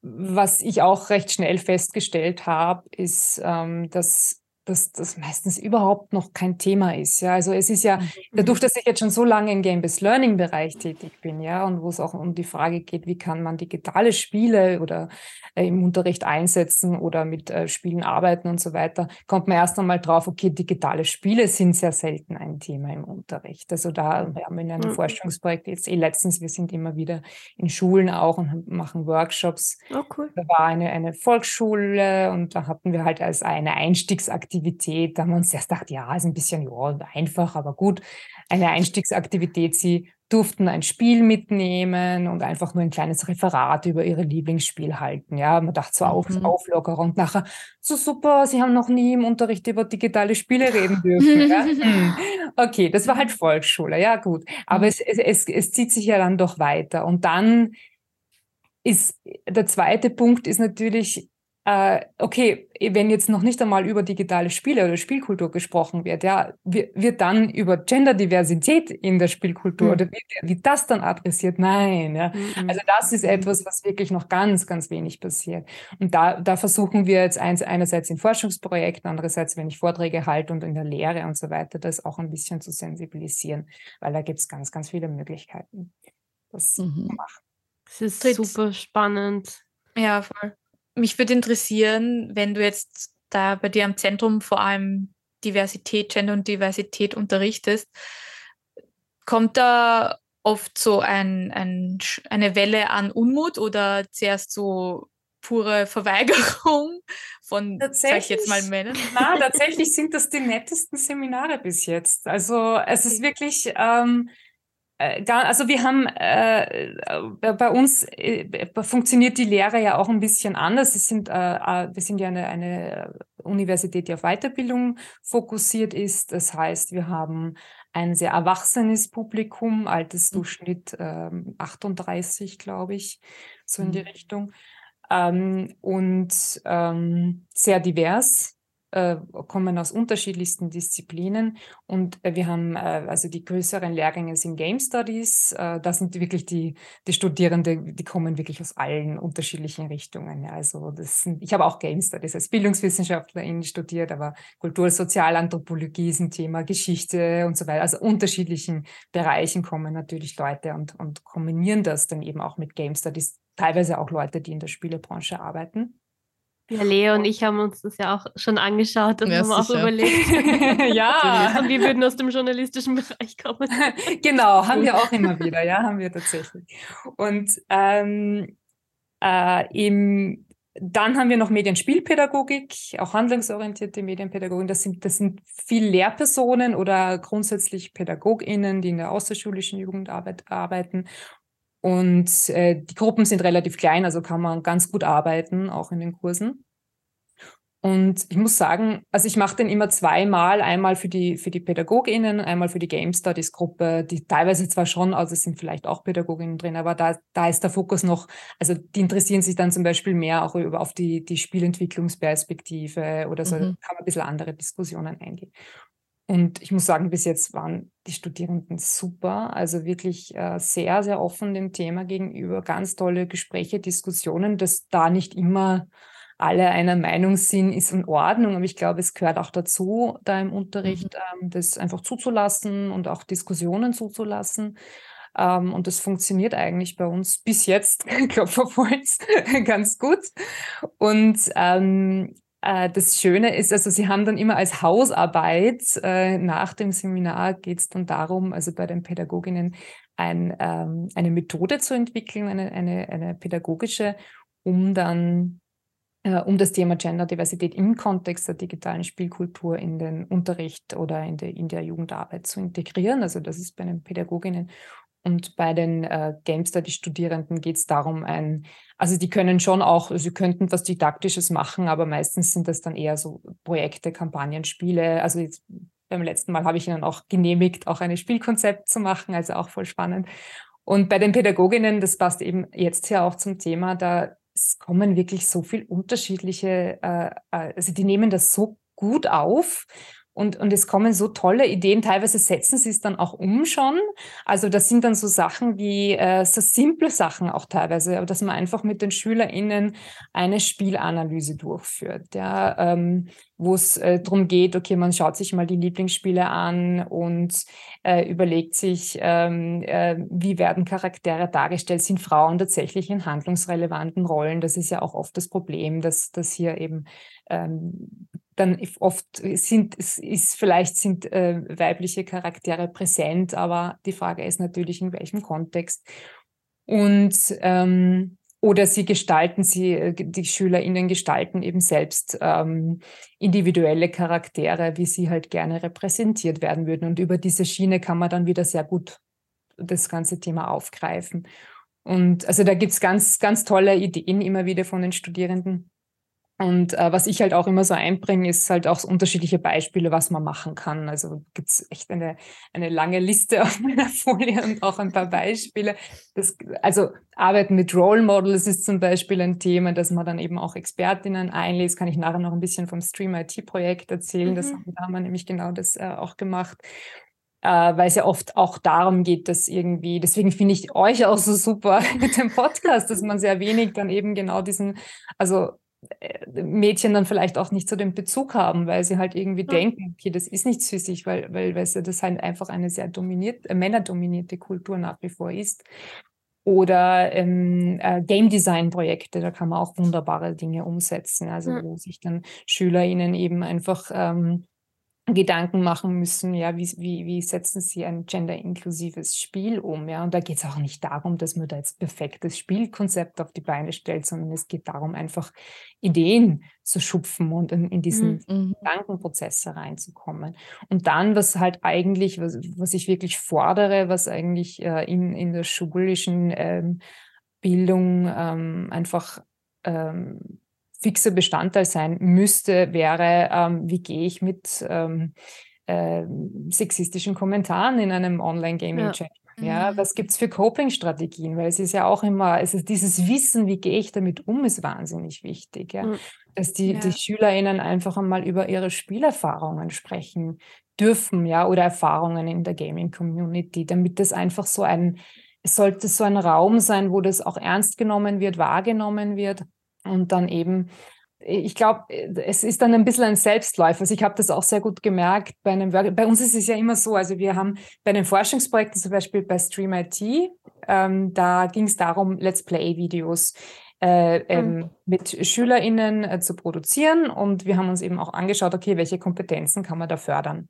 was ich auch recht schnell festgestellt habe, ist, ähm, dass dass das meistens überhaupt noch kein Thema ist. Ja, also es ist ja mhm. dadurch, dass ich jetzt schon so lange im Game-Based Learning-Bereich tätig bin, ja, und wo es auch um die Frage geht, wie kann man digitale Spiele oder äh, im Unterricht einsetzen oder mit äh, Spielen arbeiten und so weiter, kommt man erst einmal drauf, okay, digitale Spiele sind sehr selten ein Thema im Unterricht. Also da wir haben wir in einem mhm. Forschungsprojekt jetzt eh letztens, wir sind immer wieder in Schulen auch und machen Workshops. Oh, cool. Da war eine, eine Volksschule und da hatten wir halt als eine Einstiegsaktivität Aktivität. Da haben wir uns erst gedacht, ja, ist ein bisschen ja, einfach, aber gut. Eine Einstiegsaktivität. Sie durften ein Spiel mitnehmen und einfach nur ein kleines Referat über ihre Lieblingsspiel halten. Ja, man dachte so auf, mhm. Auflockerer und nachher so super, sie haben noch nie im Unterricht über digitale Spiele reden dürfen. ja? Okay, das war halt Volksschule, ja gut. Aber mhm. es, es, es, es zieht sich ja dann doch weiter. Und dann ist der zweite Punkt ist natürlich, okay, wenn jetzt noch nicht einmal über digitale Spiele oder Spielkultur gesprochen wird, ja, wird dann über Genderdiversität in der Spielkultur mhm. oder wird, wird, das dann adressiert? Nein, ja. Mhm. Also das ist etwas, was wirklich noch ganz, ganz wenig passiert. Und da, da versuchen wir jetzt eins, einerseits in Forschungsprojekten, andererseits, wenn ich Vorträge halte und in der Lehre und so weiter, das auch ein bisschen zu sensibilisieren, weil da gibt es ganz, ganz viele Möglichkeiten, das mhm. zu machen. Das ist super spannend. Ja, voll mich würde interessieren, wenn du jetzt da bei dir am Zentrum vor allem Diversität, Gender und Diversität unterrichtest, kommt da oft so ein, ein, eine Welle an Unmut oder zuerst so pure Verweigerung von, sag ich jetzt mal Männern? Na, tatsächlich sind das die nettesten Seminare bis jetzt. Also es ist wirklich, ähm, äh, also wir haben äh, äh, bei uns äh, funktioniert die Lehre ja auch ein bisschen anders. Es sind, äh, wir sind ja eine, eine Universität, die auf Weiterbildung fokussiert ist. Das heißt, wir haben ein sehr erwachsenes Publikum, Altersdurchschnitt äh, 38, glaube ich, so in die mhm. Richtung. Ähm, und ähm, sehr divers äh, kommen aus unterschiedlichsten Disziplinen und äh, wir haben äh, also die größeren Lehrgänge sind Game Studies. Äh, das sind wirklich die, die Studierenden, die kommen wirklich aus allen unterschiedlichen Richtungen. Ja. Also das sind, ich habe auch Game Studies als Bildungswissenschaftlerin studiert, aber Kultur, Sozialanthropologie ist ein Thema, Geschichte und so weiter. Also unterschiedlichen Bereichen kommen natürlich Leute und, und kombinieren das dann eben auch mit Game Studies. Teilweise auch Leute, die in der Spielebranche arbeiten. Ja, Leo und ich haben uns das ja auch schon angeschaut und ja, haben auch überlegt. ja. Und wir würden aus dem journalistischen Bereich kommen. genau, haben wir auch immer wieder, ja, haben wir tatsächlich. Und ähm, äh, im, dann haben wir noch Medienspielpädagogik, auch handlungsorientierte Medienpädagogik. Das sind, das sind viel Lehrpersonen oder grundsätzlich PädagogInnen, die in der außerschulischen Jugendarbeit arbeiten und äh, die Gruppen sind relativ klein, also kann man ganz gut arbeiten, auch in den Kursen. Und ich muss sagen, also ich mache den immer zweimal, einmal für die, für die PädagogInnen, einmal für die Game Studies Gruppe, die teilweise zwar schon, also es sind vielleicht auch PädagogInnen drin, aber da, da ist der Fokus noch, also die interessieren sich dann zum Beispiel mehr auch über, auf die, die Spielentwicklungsperspektive oder so, mhm. da kann man ein bisschen andere Diskussionen eingehen. Und ich muss sagen, bis jetzt waren die Studierenden super, also wirklich äh, sehr, sehr offen dem Thema gegenüber, ganz tolle Gespräche, Diskussionen, dass da nicht immer alle einer Meinung sind, ist in Ordnung, aber ich glaube, es gehört auch dazu, da im Unterricht mhm. ähm, das einfach zuzulassen und auch Diskussionen zuzulassen. Ähm, und das funktioniert eigentlich bei uns bis jetzt, Klopf auf Holz, ganz gut. Und ähm, äh, das Schöne ist, also Sie haben dann immer als Hausarbeit äh, nach dem Seminar geht es dann darum, also bei den Pädagoginnen ein, ähm, eine Methode zu entwickeln, eine, eine, eine pädagogische, um dann äh, um das Thema Genderdiversität im Kontext der digitalen Spielkultur in den Unterricht oder in der, in der Jugendarbeit zu integrieren. Also das ist bei den Pädagoginnen und bei den äh, Game Study Studierenden geht es darum, ein, also die können schon auch, sie könnten was Didaktisches machen, aber meistens sind das dann eher so Projekte, Kampagnen, Spiele. Also jetzt beim letzten Mal habe ich ihnen auch genehmigt, auch ein Spielkonzept zu machen, also auch voll spannend. Und bei den Pädagoginnen, das passt eben jetzt ja auch zum Thema, da kommen wirklich so viel unterschiedliche, äh, äh, also die nehmen das so gut auf und, und es kommen so tolle Ideen, teilweise setzen sie es dann auch um schon. Also das sind dann so Sachen wie äh, so simple Sachen auch teilweise, aber dass man einfach mit den SchülerInnen eine Spielanalyse durchführt, ja, ähm, wo es äh, darum geht, okay, man schaut sich mal die Lieblingsspiele an und äh, überlegt sich, ähm, äh, wie werden Charaktere dargestellt, sind Frauen tatsächlich in handlungsrelevanten Rollen? Das ist ja auch oft das Problem, dass, dass hier eben ähm, dann oft sind, es ist, vielleicht sind äh, weibliche Charaktere präsent, aber die Frage ist natürlich, in welchem Kontext. Und ähm, oder sie gestalten, sie, äh, die SchülerInnen gestalten eben selbst ähm, individuelle Charaktere, wie sie halt gerne repräsentiert werden würden. Und über diese Schiene kann man dann wieder sehr gut das ganze Thema aufgreifen. Und also da gibt es ganz, ganz tolle Ideen immer wieder von den Studierenden. Und äh, was ich halt auch immer so einbringe, ist halt auch so unterschiedliche Beispiele, was man machen kann. Also gibt es echt eine, eine lange Liste auf meiner Folie und auch ein paar Beispiele. Das, also Arbeiten mit Role Models ist zum Beispiel ein Thema, dass man dann eben auch Expertinnen einlädt. Kann ich nachher noch ein bisschen vom Stream IT-Projekt erzählen. Mhm. Das haben, da haben wir nämlich genau das äh, auch gemacht. Äh, weil es ja oft auch darum geht, dass irgendwie, deswegen finde ich euch auch so super mit dem Podcast, dass man sehr wenig dann eben genau diesen, also Mädchen dann vielleicht auch nicht so den Bezug haben, weil sie halt irgendwie ja. denken, okay, das ist nichts für sich, weil, weil du, das halt einfach eine sehr dominiert, äh, männerdominierte Kultur nach wie vor ist. Oder ähm, äh, Game Design Projekte, da kann man auch wunderbare Dinge umsetzen, also ja. wo sich dann SchülerInnen eben einfach ähm, Gedanken machen müssen, ja, wie, wie, wie setzen sie ein genderinklusives Spiel um, ja, und da geht es auch nicht darum, dass man da jetzt perfektes Spielkonzept auf die Beine stellt, sondern es geht darum, einfach Ideen zu schupfen und in, in diesen mhm. mhm. Gedankenprozess reinzukommen. Und dann, was halt eigentlich, was, was ich wirklich fordere, was eigentlich äh, in, in der schulischen ähm, Bildung ähm, einfach ähm, fixer Bestandteil sein müsste, wäre, ähm, wie gehe ich mit ähm, äh, sexistischen Kommentaren in einem Online-Gaming-Chat? Ja. ja. Mhm. was gibt es für Coping-Strategien? Weil es ist ja auch immer, es ist dieses Wissen, wie gehe ich damit um, ist wahnsinnig wichtig. Ja? Mhm. Dass die, ja. die SchülerInnen einfach einmal über ihre Spielerfahrungen sprechen dürfen, ja, oder Erfahrungen in der Gaming-Community, damit das einfach so ein, es sollte so ein Raum sein, wo das auch ernst genommen wird, wahrgenommen wird und dann eben, ich glaube, es ist dann ein bisschen ein Selbstläufer. Also ich habe das auch sehr gut gemerkt bei einem Work Bei uns ist es ja immer so, also wir haben bei den Forschungsprojekten, zum Beispiel bei Stream IT, ähm, da ging es darum, Let's Play-Videos äh, ähm, mhm. mit SchülerInnen äh, zu produzieren. Und wir haben uns eben auch angeschaut, okay, welche Kompetenzen kann man da fördern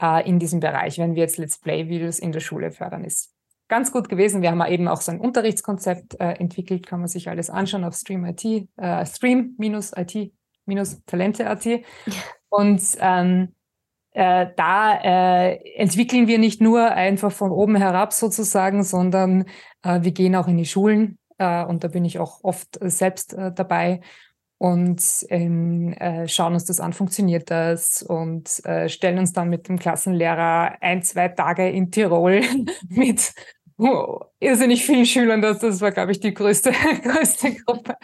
äh, in diesem Bereich, wenn wir jetzt Let's Play-Videos in der Schule fördern. Ist ganz gut gewesen. Wir haben eben auch so ein Unterrichtskonzept äh, entwickelt, kann man sich alles anschauen auf Stream IT, äh, Stream-IT-Talente.at. Und ähm, äh, da äh, entwickeln wir nicht nur einfach von oben herab sozusagen, sondern äh, wir gehen auch in die Schulen äh, und da bin ich auch oft selbst dabei und ähm, äh, schauen uns das an, funktioniert das und äh, stellen uns dann mit dem Klassenlehrer ein, zwei Tage in Tirol mit oh, irrsinnig vielen Schülern. Das, das war, glaube ich, die größte, größte Gruppe.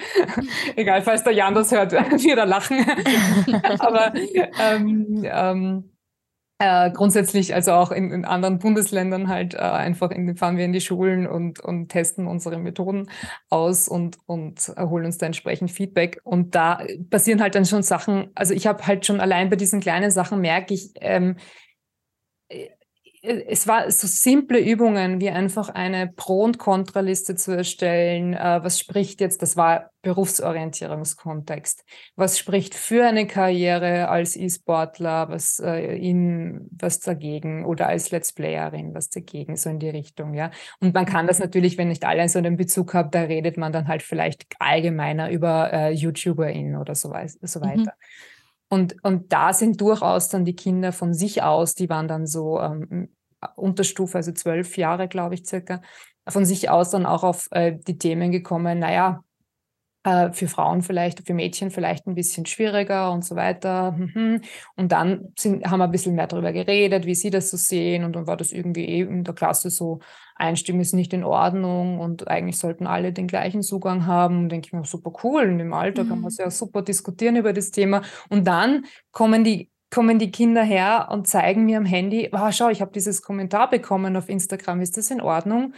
Egal, falls der Jan das hört, wird er lachen. Aber ähm, ähm, äh, grundsätzlich, also auch in, in anderen Bundesländern halt äh, einfach in, fahren wir in die Schulen und, und testen unsere Methoden aus und, und holen uns da entsprechend Feedback. Und da passieren halt dann schon Sachen, also ich habe halt schon allein bei diesen kleinen Sachen merke ich, ähm, äh, es war so simple Übungen, wie einfach eine Pro- und Kontraliste zu erstellen. Äh, was spricht jetzt, das war Berufsorientierungskontext. Was spricht für eine Karriere als E-Sportler, was äh, in, was dagegen oder als Let's Playerin, was dagegen, so in die Richtung, ja. Und man kann das natürlich, wenn nicht alle so einen Bezug haben, da redet man dann halt vielleicht allgemeiner über äh, YouTuberInnen oder so, so mhm. weiter. Mhm. Und, und da sind durchaus dann die Kinder von sich aus, die waren dann so ähm, Unterstufe, also zwölf Jahre, glaube ich, circa, von sich aus dann auch auf äh, die Themen gekommen, naja, äh, für Frauen vielleicht, für Mädchen vielleicht ein bisschen schwieriger und so weiter. Mhm. Und dann sind, haben wir ein bisschen mehr darüber geredet, wie sie das so sehen. Und dann war das irgendwie eh in der Klasse so, Einstimmen ist nicht in Ordnung und eigentlich sollten alle den gleichen Zugang haben. Und denke ich mir, super cool. Und im Alter mhm. kann man sehr super diskutieren über das Thema. Und dann kommen die kommen die Kinder her und zeigen mir am Handy, wow, schau, ich habe dieses Kommentar bekommen auf Instagram, ist das in Ordnung?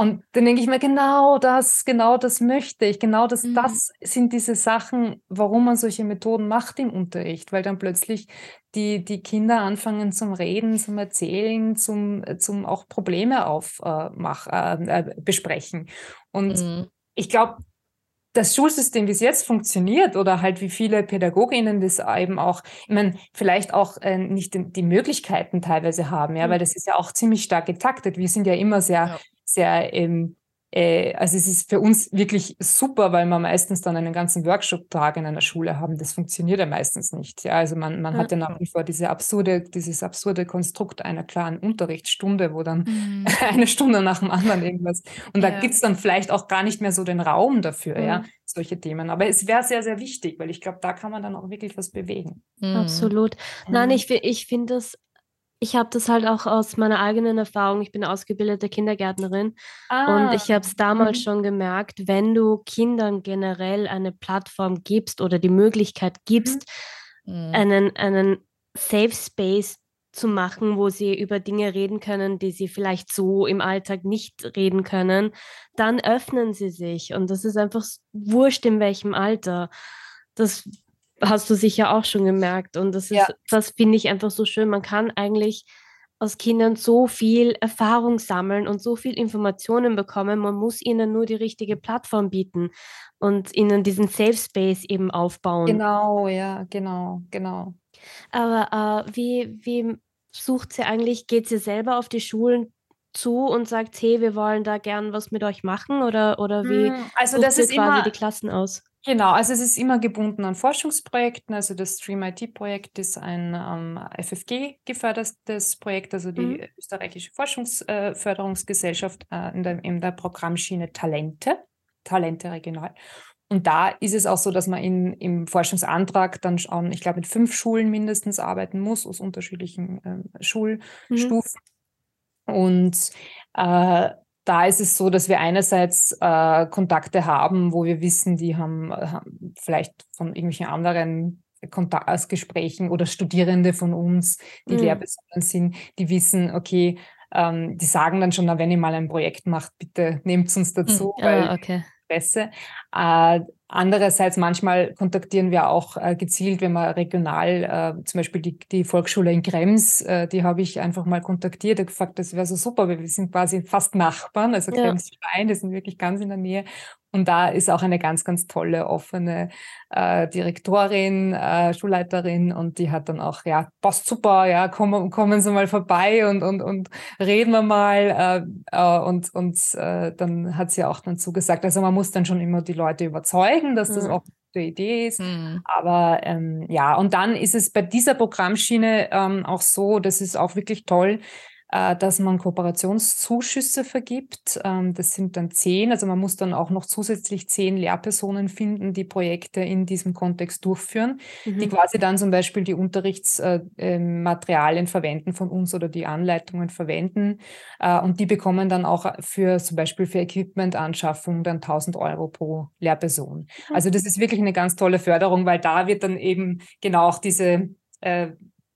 Und dann denke ich mir, genau das, genau das möchte ich, genau das, mhm. das sind diese Sachen, warum man solche Methoden macht im Unterricht, weil dann plötzlich die, die Kinder anfangen zum Reden, zum Erzählen, zum, zum auch Probleme aufmach, äh, äh, besprechen. Und mhm. ich glaube, das Schulsystem, wie es jetzt funktioniert, oder halt wie viele Pädagoginnen das eben auch, ich meine, vielleicht auch äh, nicht die, Möglichkeiten teilweise haben, ja, mhm. weil das ist ja auch ziemlich stark getaktet. Wir sind ja immer sehr sehr, ähm, äh, also es ist für uns wirklich super, weil wir meistens dann einen ganzen Workshop-Tag in einer Schule haben. Das funktioniert ja meistens nicht. Ja, also man, man ja. hat ja nach wie vor diese absurde, dieses absurde Konstrukt einer klaren Unterrichtsstunde, wo dann mhm. eine Stunde nach dem anderen irgendwas. Und ja. da gibt es dann vielleicht auch gar nicht mehr so den Raum dafür, mhm. ja, solche Themen. Aber es wäre sehr, sehr wichtig, weil ich glaube, da kann man dann auch wirklich was bewegen. Mhm. Absolut. Nein, mhm. ich, ich finde das ich habe das halt auch aus meiner eigenen Erfahrung. Ich bin ausgebildete Kindergärtnerin ah. und ich habe es damals mhm. schon gemerkt, wenn du Kindern generell eine Plattform gibst oder die Möglichkeit gibst, mhm. einen, einen Safe Space zu machen, wo sie über Dinge reden können, die sie vielleicht so im Alltag nicht reden können, dann öffnen sie sich. Und das ist einfach wurscht in welchem Alter. Das hast du sicher auch schon gemerkt. Und das ist, ja. das finde ich einfach so schön. Man kann eigentlich aus Kindern so viel Erfahrung sammeln und so viel Informationen bekommen. Man muss ihnen nur die richtige Plattform bieten und ihnen diesen Safe Space eben aufbauen. Genau, ja, genau, genau. Aber äh, wie, wie sucht sie eigentlich, geht sie selber auf die Schulen zu und sagt, hey, wir wollen da gern was mit euch machen oder, oder wie hm, also das ist quasi immer, die Klassen aus? Genau, also es ist immer gebunden an Forschungsprojekten. Also das Stream IT-Projekt ist ein ähm, FFG gefördertes Projekt, also die mhm. österreichische Forschungsförderungsgesellschaft äh, in, der, in der Programmschiene Talente, Talente regional. Und da ist es auch so, dass man in, im Forschungsantrag dann schauen, ich glaube, mit fünf Schulen mindestens arbeiten muss, aus unterschiedlichen äh, Schulstufen. Mhm. Und äh, da ist es so, dass wir einerseits äh, Kontakte haben, wo wir wissen, die haben, haben vielleicht von irgendwelchen anderen Kontaktgesprächen oder Studierende von uns, die mhm. Lehrpersonen sind, die wissen, okay, ähm, die sagen dann schon, na, wenn ihr mal ein Projekt macht, bitte nehmt uns dazu, mhm. weil ah, okay. Interesse. Äh, Andererseits manchmal kontaktieren wir auch äh, gezielt, wenn man regional, äh, zum Beispiel die, die Volksschule in Krems, äh, die habe ich einfach mal kontaktiert und gefragt, das wäre so super, weil wir sind quasi fast Nachbarn, also Krems Stein, das sind wirklich ganz in der Nähe. Und da ist auch eine ganz, ganz tolle, offene äh, Direktorin, äh, Schulleiterin und die hat dann auch, ja, passt super, ja, kommen, kommen Sie mal vorbei und, und, und reden wir mal. Äh, äh, und und äh, dann hat sie auch dann zugesagt, also man muss dann schon immer die Leute überzeugen, dass das mhm. auch eine Idee ist. Mhm. Aber ähm, ja, und dann ist es bei dieser Programmschiene ähm, auch so, das ist auch wirklich toll, dass man Kooperationszuschüsse vergibt. Ähm, das sind dann zehn, also man muss dann auch noch zusätzlich zehn Lehrpersonen finden, die Projekte in diesem Kontext durchführen, mhm. die quasi dann zum Beispiel die Unterrichtsmaterialien äh, verwenden von uns oder die Anleitungen verwenden. Äh, und die bekommen dann auch für zum Beispiel für Equipmentanschaffung dann 1000 Euro pro Lehrperson. Mhm. Also das ist wirklich eine ganz tolle Förderung, weil da wird dann eben genau auch diese äh,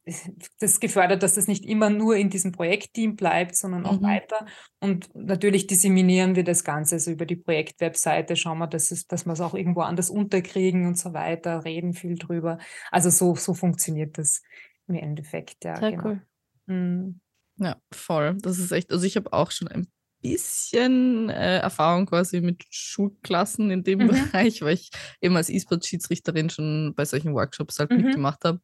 das gefördert, dass das nicht immer nur in diesem Projektteam bleibt, sondern auch mhm. weiter. Und natürlich disseminieren wir das Ganze, also über die Projektwebseite schauen wir, dass, es, dass wir es auch irgendwo anders unterkriegen und so weiter, reden viel drüber. Also so, so funktioniert das im Endeffekt. Ja, Sehr genau. cool. Mhm. Ja, voll. Das ist echt, also ich habe auch schon ein bisschen äh, Erfahrung quasi mit Schulklassen in dem mhm. Bereich, weil ich eben als E-Sport-Schiedsrichterin schon bei solchen Workshops halt mhm. mitgemacht habe.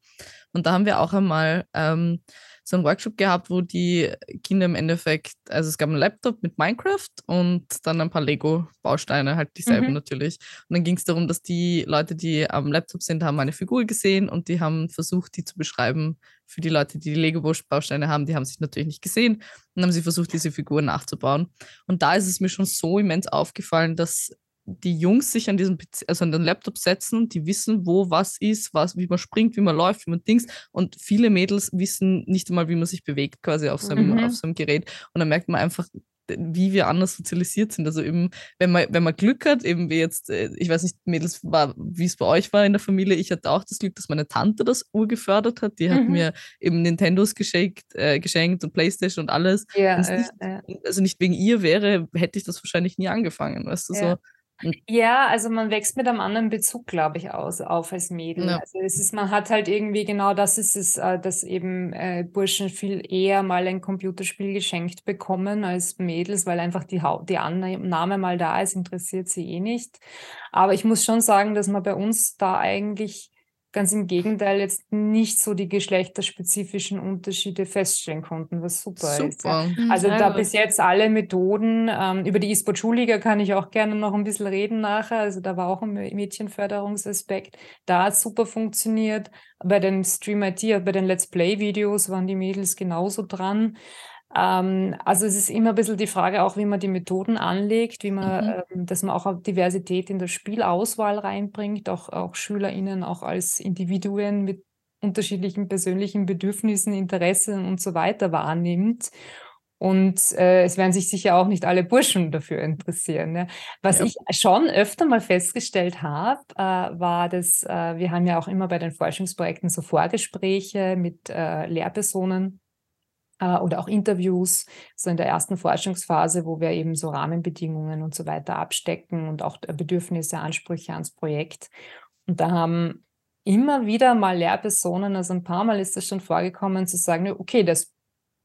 Und da haben wir auch einmal ähm, so einen Workshop gehabt, wo die Kinder im Endeffekt, also es gab einen Laptop mit Minecraft und dann ein paar Lego-Bausteine, halt dieselben mhm. natürlich. Und dann ging es darum, dass die Leute, die am Laptop sind, haben eine Figur gesehen und die haben versucht, die zu beschreiben für die Leute, die die Lego-Bausteine haben. Die haben sich natürlich nicht gesehen und haben sie versucht, diese Figur nachzubauen. Und da ist es mir schon so immens aufgefallen, dass die Jungs sich an diesem PC, also an den Laptop setzen, die wissen, wo was ist, was, wie man springt, wie man läuft, wie man Dings. Und viele Mädels wissen nicht einmal, wie man sich bewegt, quasi auf so einem, mhm. auf so einem Gerät. Und dann merkt man einfach, wie wir anders sozialisiert sind. Also eben, wenn man, wenn man Glück hat, eben wie jetzt, äh, ich weiß nicht, Mädels, war, wie es bei euch war in der Familie, ich hatte auch das Glück, dass meine Tante das urgefördert hat. Die hat mhm. mir eben Nintendos geschenkt, äh, geschenkt und Playstation und alles. Ja, und nicht, äh, also nicht wegen ihr wäre, hätte ich das wahrscheinlich nie angefangen, weißt du, ja. so. Ja, also man wächst mit einem anderen Bezug, glaube ich, aus, auf als Mädel. Ja. Also es ist, man hat halt irgendwie genau das ist es, äh, dass eben äh, Burschen viel eher mal ein Computerspiel geschenkt bekommen als Mädels, weil einfach die, die Annahme mal da ist, interessiert sie eh nicht. Aber ich muss schon sagen, dass man bei uns da eigentlich ganz im Gegenteil jetzt nicht so die geschlechterspezifischen Unterschiede feststellen konnten, was super, super. ist. Ja. Mhm, also Sehr da gut. bis jetzt alle Methoden, ähm, über die E-Sport-Schulliga kann ich auch gerne noch ein bisschen reden nachher, also da war auch ein Mädchenförderungsaspekt, da hat super funktioniert. Bei den Stream IT, bei den Let's Play-Videos waren die Mädels genauso dran. Ähm, also es ist immer ein bisschen die Frage auch, wie man die Methoden anlegt, wie man, mhm. ähm, dass man auch Diversität in der Spielauswahl reinbringt, auch, auch SchülerInnen auch als Individuen mit unterschiedlichen persönlichen Bedürfnissen, Interessen und so weiter wahrnimmt. Und äh, es werden sich sicher auch nicht alle Burschen dafür interessieren. Ne? Was ja. ich schon öfter mal festgestellt habe, äh, war, dass äh, wir haben ja auch immer bei den Forschungsprojekten so Vorgespräche mit äh, Lehrpersonen oder auch Interviews, so in der ersten Forschungsphase, wo wir eben so Rahmenbedingungen und so weiter abstecken und auch Bedürfnisse, Ansprüche ans Projekt. Und da haben immer wieder mal Lehrpersonen, also ein paar Mal ist das schon vorgekommen, zu sagen, okay, das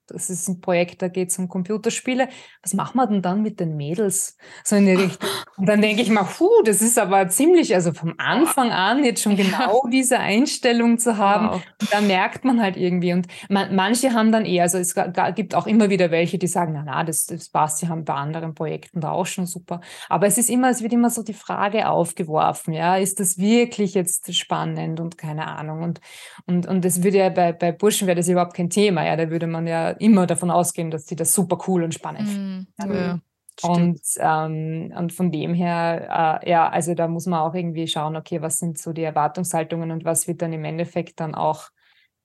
das ist ein Projekt, da geht es um Computerspiele. Was machen wir denn dann mit den Mädels? So in die Richtung. Und dann denke ich mal, puh, das ist aber ziemlich, also vom Anfang an jetzt schon genau diese Einstellung zu haben. Wow. Da merkt man halt irgendwie. Und man, manche haben dann eher, also es gibt auch immer wieder welche, die sagen, na, na, das, das passt, sie haben bei anderen Projekten da auch schon super. Aber es ist immer, es wird immer so die Frage aufgeworfen, ja, ist das wirklich jetzt spannend und keine Ahnung. Und, und, und das würde ja bei, bei Burschen wäre das überhaupt kein Thema, ja, da würde man ja immer davon ausgehen, dass sie das super cool und spannend finden. Mm, ja, und, ähm, und von dem her, äh, ja, also da muss man auch irgendwie schauen, okay, was sind so die Erwartungshaltungen und was wird dann im Endeffekt dann auch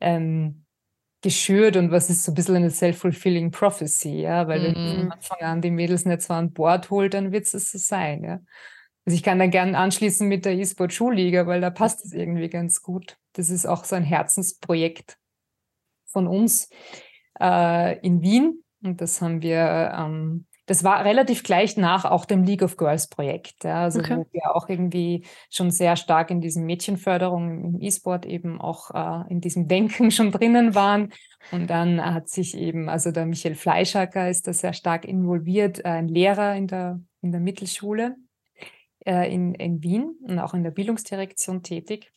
ähm, geschürt und was ist so ein bisschen eine self-fulfilling prophecy, ja, weil mm. wenn von mhm. Anfang an die Mädels nicht so an Bord holt, dann wird es so sein, ja. Also ich kann da gerne anschließen mit der E-Sport-Schulliga, weil da passt es irgendwie ganz gut. Das ist auch so ein Herzensprojekt von uns äh, in Wien. Und das haben wir, ähm, das war relativ gleich nach auch dem League of Girls Projekt. Ja, also okay. wo wir auch irgendwie schon sehr stark in diesem Mädchenförderung im E-Sport eben auch äh, in diesem Denken schon drinnen waren. Und dann hat sich eben, also der Michael Fleischacker ist da sehr stark involviert, äh, ein Lehrer in der, in der Mittelschule äh, in, in Wien und auch in der Bildungsdirektion tätig.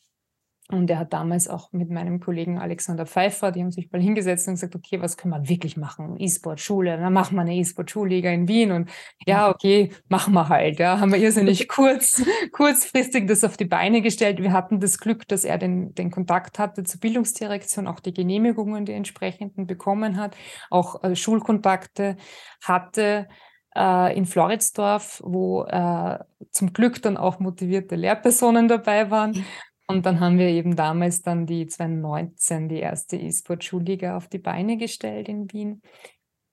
Und er hat damals auch mit meinem Kollegen Alexander Pfeiffer, die haben sich mal hingesetzt und gesagt, okay, was können wir wirklich machen? E-Sport-Schule, dann machen wir eine E-Sport-Schulliga in Wien und ja, okay, machen wir halt. Ja, haben wir irrsinnig kurz, kurzfristig das auf die Beine gestellt. Wir hatten das Glück, dass er den, den Kontakt hatte zur Bildungsdirektion, auch die Genehmigungen, die entsprechenden bekommen hat, auch äh, Schulkontakte hatte äh, in Floridsdorf, wo äh, zum Glück dann auch motivierte Lehrpersonen dabei waren. Und dann haben wir eben damals dann die 2019 die erste E-Sport-Schulliga auf die Beine gestellt in Wien.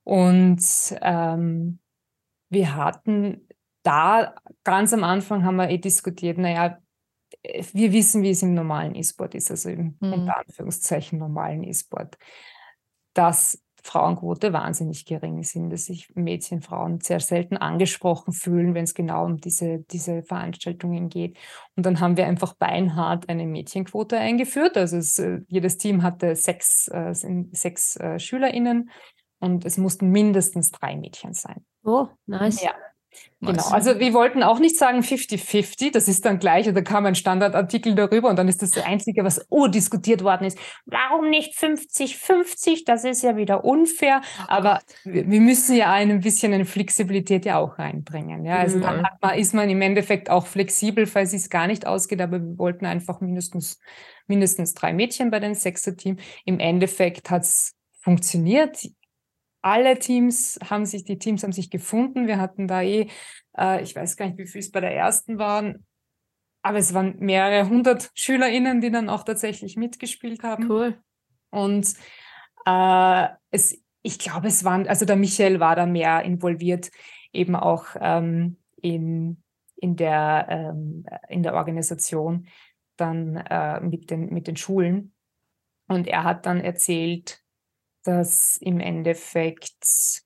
Und ähm, wir hatten da ganz am Anfang haben wir eh diskutiert, naja, wir wissen, wie es im normalen E-Sport ist, also im mhm. unter Anführungszeichen normalen E-Sport, dass Frauenquote wahnsinnig gering sind, dass sich Mädchen, Frauen sehr selten angesprochen fühlen, wenn es genau um diese, diese Veranstaltungen geht. Und dann haben wir einfach beinhart eine Mädchenquote eingeführt. Also es, äh, jedes Team hatte sechs, äh, sechs äh, SchülerInnen und es mussten mindestens drei Mädchen sein. Oh, nice. Ja, Genau, also wir wollten auch nicht sagen 50-50, das ist dann gleich, da kam ein Standardartikel darüber und dann ist das das Einzige, was oh, diskutiert worden ist. Warum nicht 50-50? Das ist ja wieder unfair, oh aber wir, wir müssen ja ein bisschen eine Flexibilität ja auch reinbringen. Ja? Also mhm. dann man, ist man im Endeffekt auch flexibel, falls es gar nicht ausgeht, aber wir wollten einfach mindestens, mindestens drei Mädchen bei dem Sechser-Team. Im Endeffekt hat es funktioniert alle Teams haben sich, die Teams haben sich gefunden. Wir hatten da eh, äh, ich weiß gar nicht, wie viel es bei der ersten waren, aber es waren mehrere hundert SchülerInnen, die dann auch tatsächlich mitgespielt haben. Cool. Und äh, es, ich glaube, es waren, also der Michael war da mehr involviert, eben auch ähm, in, in, der, ähm, in der Organisation dann äh, mit, den, mit den Schulen. Und er hat dann erzählt, dass im Endeffekt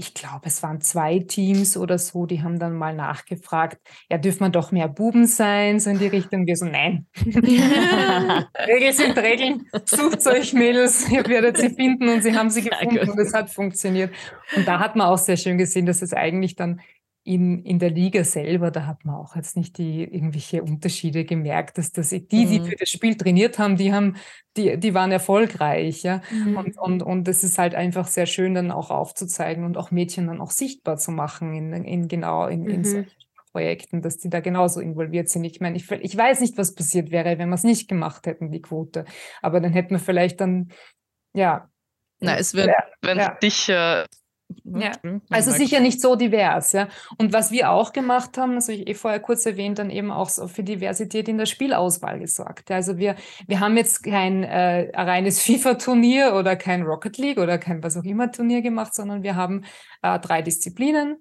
ich glaube, es waren zwei Teams oder so, die haben dann mal nachgefragt, ja, dürfen man doch mehr Buben sein, so in die Richtung. Wir so, nein. Regeln sind Regeln. Sucht euch Mädels, ihr werdet sie finden und sie haben sie gefunden und es hat funktioniert. Und da hat man auch sehr schön gesehen, dass es eigentlich dann in, in der Liga selber, da hat man auch jetzt nicht die irgendwelche Unterschiede gemerkt, dass das die, die mhm. für das Spiel trainiert haben, die haben, die, die waren erfolgreich, ja. Mhm. Und, und, und es ist halt einfach sehr schön, dann auch aufzuzeigen und auch Mädchen dann auch sichtbar zu machen in, in genau in, in mhm. solchen Projekten, dass die da genauso involviert sind. Ich meine, ich, ich weiß nicht, was passiert wäre, wenn wir es nicht gemacht hätten, die Quote. Aber dann hätten wir vielleicht dann, ja. Na, es wird, ja, wenn ja. dich äh, ja, also sicher nicht so divers, ja. Und was wir auch gemacht haben, das habe ich eh vorher kurz erwähnt, dann eben auch so für Diversität in der Spielauswahl gesorgt. Also wir, wir haben jetzt kein äh, reines FIFA-Turnier oder kein Rocket League oder kein was auch immer Turnier gemacht, sondern wir haben äh, drei Disziplinen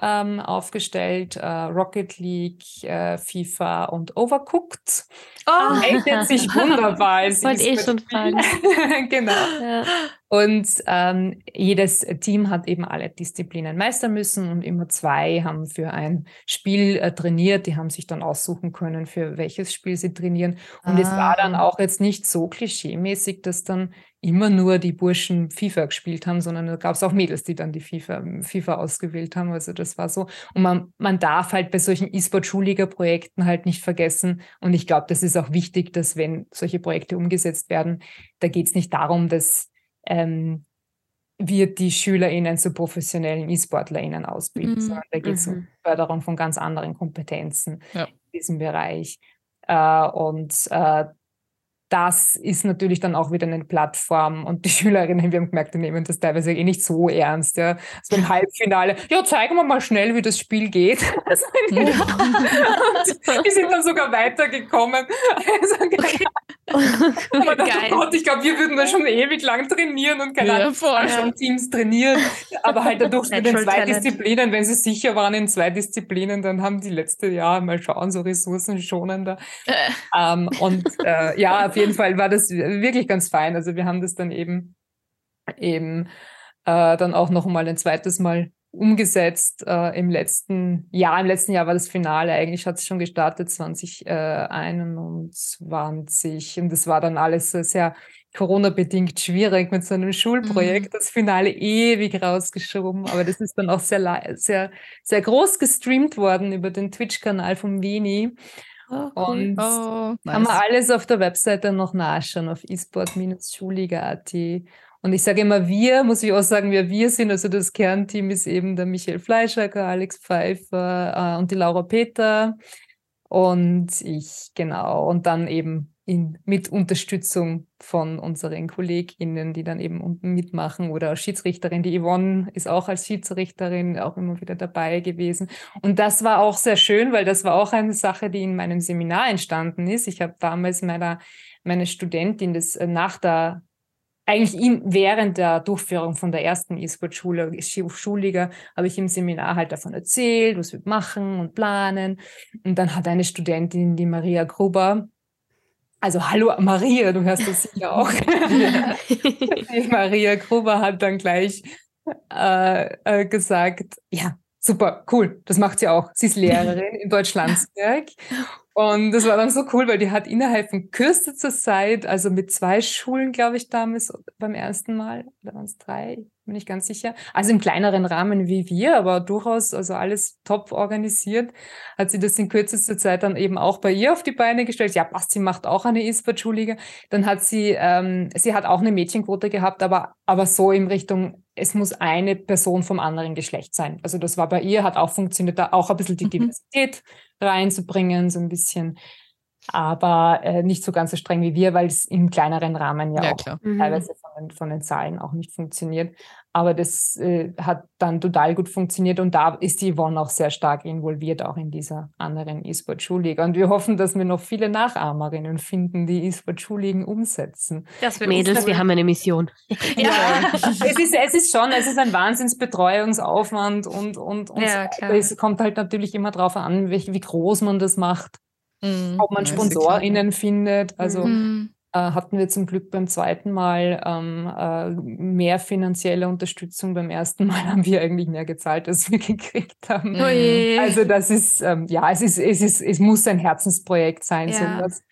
ähm, aufgestellt, äh, Rocket League, äh, FIFA und Overcooked. Oh. Eignet sich wunderbar. Ich wollte eh schon fragen. genau. Ja. Und ähm, jedes Team hat eben alle Disziplinen meistern müssen und immer zwei haben für ein Spiel äh, trainiert. Die haben sich dann aussuchen können, für welches Spiel sie trainieren. Und ah. es war dann ah. auch jetzt nicht so klischeemäßig, dass dann immer nur die Burschen FIFA gespielt haben, sondern da gab es auch Mädels, die dann die FIFA, FIFA ausgewählt haben. Also das war so. Und man, man darf halt bei solchen E-Sport-Schuliger-Projekten halt nicht vergessen. Und ich glaube, das ist auch wichtig, dass wenn solche Projekte umgesetzt werden, da geht es nicht darum, dass ähm, wir die SchülerInnen zu professionellen E-SportlerInnen ausbilden, mhm. sondern da geht es mhm. um Förderung von ganz anderen Kompetenzen ja. in diesem Bereich. Äh, und äh, das ist natürlich dann auch wieder eine Plattform und die Schülerinnen, wir haben gemerkt, die nehmen das teilweise eh nicht so ernst. Ja. So im Halbfinale, ja, zeigen wir mal schnell, wie das Spiel geht. Also, ja. die sind dann sogar weitergekommen. Also, oh, Geil. Gott, ich glaube, wir würden da schon ewig lang trainieren und keine Ahnung, ja, schon Teams trainieren. Aber halt dadurch mit den zwei Talent. Disziplinen, wenn sie sicher waren in zwei Disziplinen, dann haben die letzte Jahr mal schauen, so ressourcenschonender. Äh. Ähm, und äh, ja, auf jeden Fall war das wirklich ganz fein. Also wir haben das dann eben eben äh, dann auch noch mal ein zweites Mal umgesetzt äh, im letzten Jahr. Im letzten Jahr war das Finale, eigentlich hat es schon gestartet, 2021. Und das war dann alles sehr Corona-bedingt schwierig mit so einem Schulprojekt. Mhm. Das Finale ewig rausgeschoben, aber das ist dann auch sehr, sehr, sehr groß gestreamt worden über den Twitch-Kanal vom Vini. Oh, cool. Und oh, nice. kann man alles auf der Webseite noch nachschauen, auf esport-schuliga.at. Und ich sage immer wir, muss ich auch sagen, wer wir sind. Also das Kernteam ist eben der Michael Fleischacker, Alex Pfeiffer äh, und die Laura Peter. Und ich, genau. Und dann eben in, mit Unterstützung von unseren KollegInnen, die dann eben mitmachen oder Schiedsrichterin. Die Yvonne ist auch als Schiedsrichterin auch immer wieder dabei gewesen. Und das war auch sehr schön, weil das war auch eine Sache, die in meinem Seminar entstanden ist. Ich habe damals meiner, meine Studentin das äh, nach der eigentlich in, während der Durchführung von der ersten E-Sport-Schule, Schulliga, habe ich im Seminar halt davon erzählt, was wir machen und planen. Und dann hat eine Studentin, die Maria Gruber, also hallo Maria, du hörst das sicher auch. Maria Gruber hat dann gleich äh, äh, gesagt, ja, super, cool, das macht sie auch. Sie ist Lehrerin in Deutschlandsberg. Und das war dann so cool, weil die hat innerhalb von kürzester Zeit, also mit zwei Schulen, glaube ich, damals beim ersten Mal, oder waren es drei, bin ich ganz sicher. Also im kleineren Rahmen wie wir, aber durchaus, also alles top organisiert, hat sie das in kürzester Zeit dann eben auch bei ihr auf die Beine gestellt. Ja, passt, sie macht auch eine E-Sport-Schulliga. Dann hat sie, ähm, sie hat auch eine Mädchenquote gehabt, aber, aber so in Richtung, es muss eine Person vom anderen Geschlecht sein. Also das war bei ihr, hat auch funktioniert, da auch ein bisschen die mhm. Diversität reinzubringen, so ein bisschen aber äh, nicht so ganz so streng wie wir, weil es im kleineren Rahmen ja, ja auch mhm. teilweise von den, von den Zahlen auch nicht funktioniert. Aber das äh, hat dann total gut funktioniert und da ist die Yvonne auch sehr stark involviert, auch in dieser anderen E-Sport-Schulliga. Und wir hoffen, dass wir noch viele Nachahmerinnen finden, die E-Sport-Schulligen umsetzen. Das Mädels, wir haben eine Mission. Ja, es, ist, es ist schon, es ist ein Wahnsinnsbetreuungsaufwand und, und, und ja, es kommt halt natürlich immer darauf an, wie, wie groß man das macht. Mhm. Ob man SponsorInnen findet. Also mhm. Äh, hatten wir zum Glück beim zweiten Mal ähm, äh, mehr finanzielle Unterstützung. Beim ersten Mal haben wir eigentlich mehr gezahlt, als wir gekriegt haben. Mhm. Also das ist, ähm, ja, es ist, es ist, es muss ein Herzensprojekt sein, ja. sowas.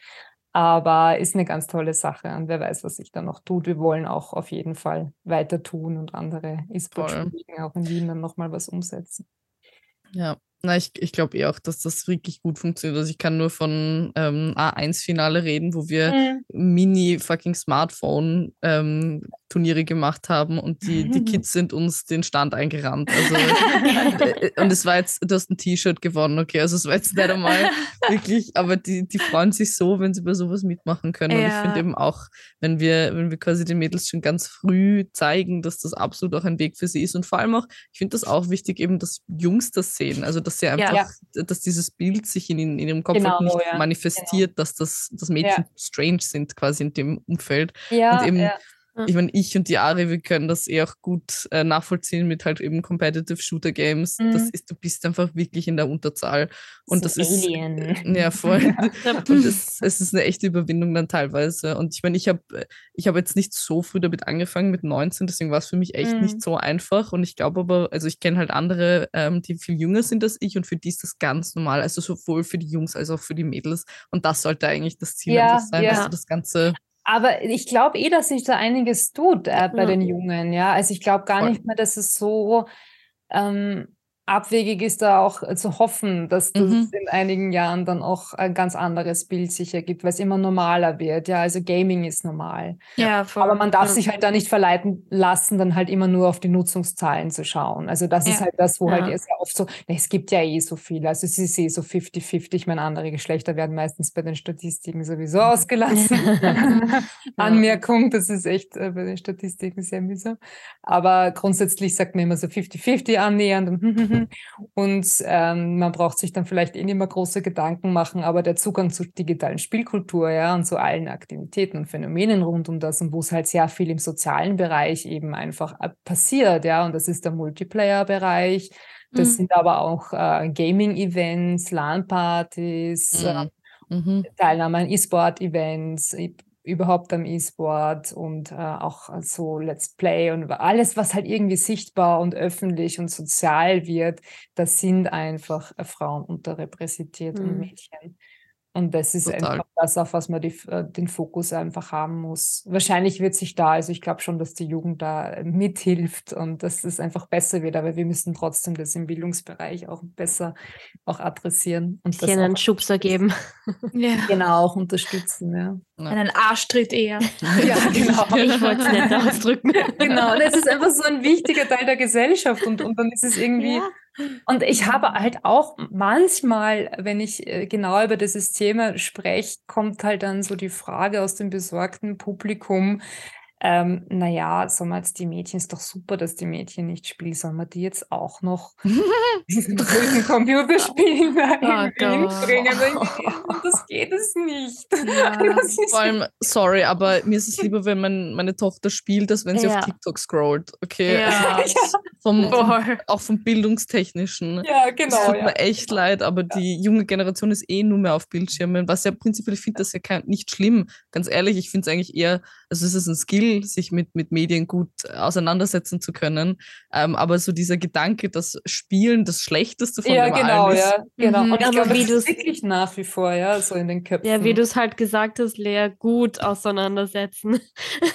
Aber ist eine ganz tolle Sache und wer weiß, was sich da noch tut. Wir wollen auch auf jeden Fall weiter tun und andere E-Sport-Spielen auch in Wien dann nochmal was umsetzen. Ja, na, ich, ich glaube eh auch, dass das wirklich gut funktioniert. Also ich kann nur von ähm, A1-Finale reden, wo wir mhm. Mini-fucking Smartphone ähm, Turniere gemacht haben und die, die Kids sind uns den Stand eingerannt. Also, äh, und es war jetzt, du hast ein T-Shirt gewonnen, okay, also es war jetzt nicht einmal wirklich, aber die, die freuen sich so, wenn sie bei sowas mitmachen können. Ja. Und ich finde eben auch, wenn wir, wenn wir quasi den Mädels schon ganz früh zeigen, dass das absolut auch ein Weg für sie ist und vor allem auch, ich finde das auch wichtig, eben, dass Jungs das sehen, also dass sie einfach, ja. dass dieses Bild sich in, in ihrem Kopf genau, halt nicht ja. manifestiert, genau. dass das dass Mädchen strange sind quasi in dem Umfeld. Ja, und eben ich meine, ich und die Ari, wir können das eh auch gut äh, nachvollziehen mit halt eben Competitive Shooter Games. Mhm. Das ist, du bist einfach wirklich in der Unterzahl. Und das, das ist. Alien. Ja, voll. und das, es ist eine echte Überwindung dann teilweise. Und ich meine, ich habe ich hab jetzt nicht so früh damit angefangen, mit 19, deswegen war es für mich echt mhm. nicht so einfach. Und ich glaube aber, also ich kenne halt andere, ähm, die viel jünger sind als ich und für die ist das ganz normal. Also sowohl für die Jungs als auch für die Mädels. Und das sollte eigentlich das Ziel ja, sein, ja. dass du das Ganze aber ich glaube eh, dass sich da einiges tut äh, bei ja. den Jungen, ja. Also ich glaube gar Voll. nicht mehr, dass es so ähm, abwegig ist da auch äh, zu hoffen, dass das mhm. in einigen Jahren dann auch ein ganz anderes Bild sich ergibt, weil es immer normaler wird. Ja, also Gaming ist normal. Ja, voll. Aber man darf ja. sich halt da nicht verleiten lassen, dann halt immer nur auf die Nutzungszahlen zu schauen. Also das ja. ist halt das, wo halt ja. halt sehr oft so, es gibt ja eh so viel. Also es ist eh so 50-50. Ich meine, andere Geschlechter werden meistens bei den Statistiken sowieso ausgelassen. Anmerkung, das ist echt äh, bei den Statistiken sehr mühsam. Aber grundsätzlich sagt man immer so 50-50 annähernd. Und ähm, man braucht sich dann vielleicht eh nicht mehr große Gedanken machen, aber der Zugang zur digitalen Spielkultur, ja, und zu allen Aktivitäten und Phänomenen rund um das und wo es halt sehr viel im sozialen Bereich eben einfach äh, passiert, ja, und das ist der Multiplayer-Bereich. Das mhm. sind aber auch äh, Gaming-Events, LAN-Partys, mhm. äh, mhm. Teilnahme an E-Sport-Events, überhaupt am E-Sport und äh, auch so Let's Play und alles, was halt irgendwie sichtbar und öffentlich und sozial wird, das sind einfach äh, Frauen unterrepräsentiert mhm. und Mädchen. Und das ist Total. einfach das, auf was man die, äh, den Fokus einfach haben muss. Wahrscheinlich wird sich da, also ich glaube schon, dass die Jugend da mithilft und dass es einfach besser wird, aber wir müssen trotzdem das im Bildungsbereich auch besser auch adressieren. Und das einen Schubser geben. ja. Genau, auch unterstützen. Ja. Einen Arschtritt eher. ja, genau. Ich wollte es nicht ausdrücken. genau, und es ist einfach so ein wichtiger Teil der Gesellschaft und, und dann ist es irgendwie... Ja und ich habe halt auch manchmal, wenn ich äh, genau über dieses Thema spreche, kommt halt dann so die Frage aus dem besorgten Publikum, ähm, naja, sagen wir jetzt, die Mädchen ist doch super, dass die Mädchen nicht spielen, sollen wir die jetzt auch noch diesen blöden Computerspielen oh bringen? Das geht es nicht. Ja, vor allem, sorry, aber mir ist es lieber, wenn man meine Tochter spielt, als wenn sie ja. auf TikTok scrollt. Okay. Ja. Also vom, vom, auch vom Bildungstechnischen. Ja, genau. Es tut mir echt leid, aber die junge Generation ist eh nur mehr auf Bildschirmen, was ja prinzipiell, ich finde das ja kein, nicht schlimm. Ganz ehrlich, ich finde es eigentlich eher, also es ist ein Skill, Skill, sich mit, mit Medien gut auseinandersetzen zu können. Ähm, aber so dieser Gedanke, dass Spielen das Schlechteste von ja, dem genau, allen ist. Ja, genau. Mhm. Und ich glaube, das ist wirklich nach wie vor, ja, so in den Köpfen. Ja, wie du es halt gesagt hast, Lea, gut auseinandersetzen.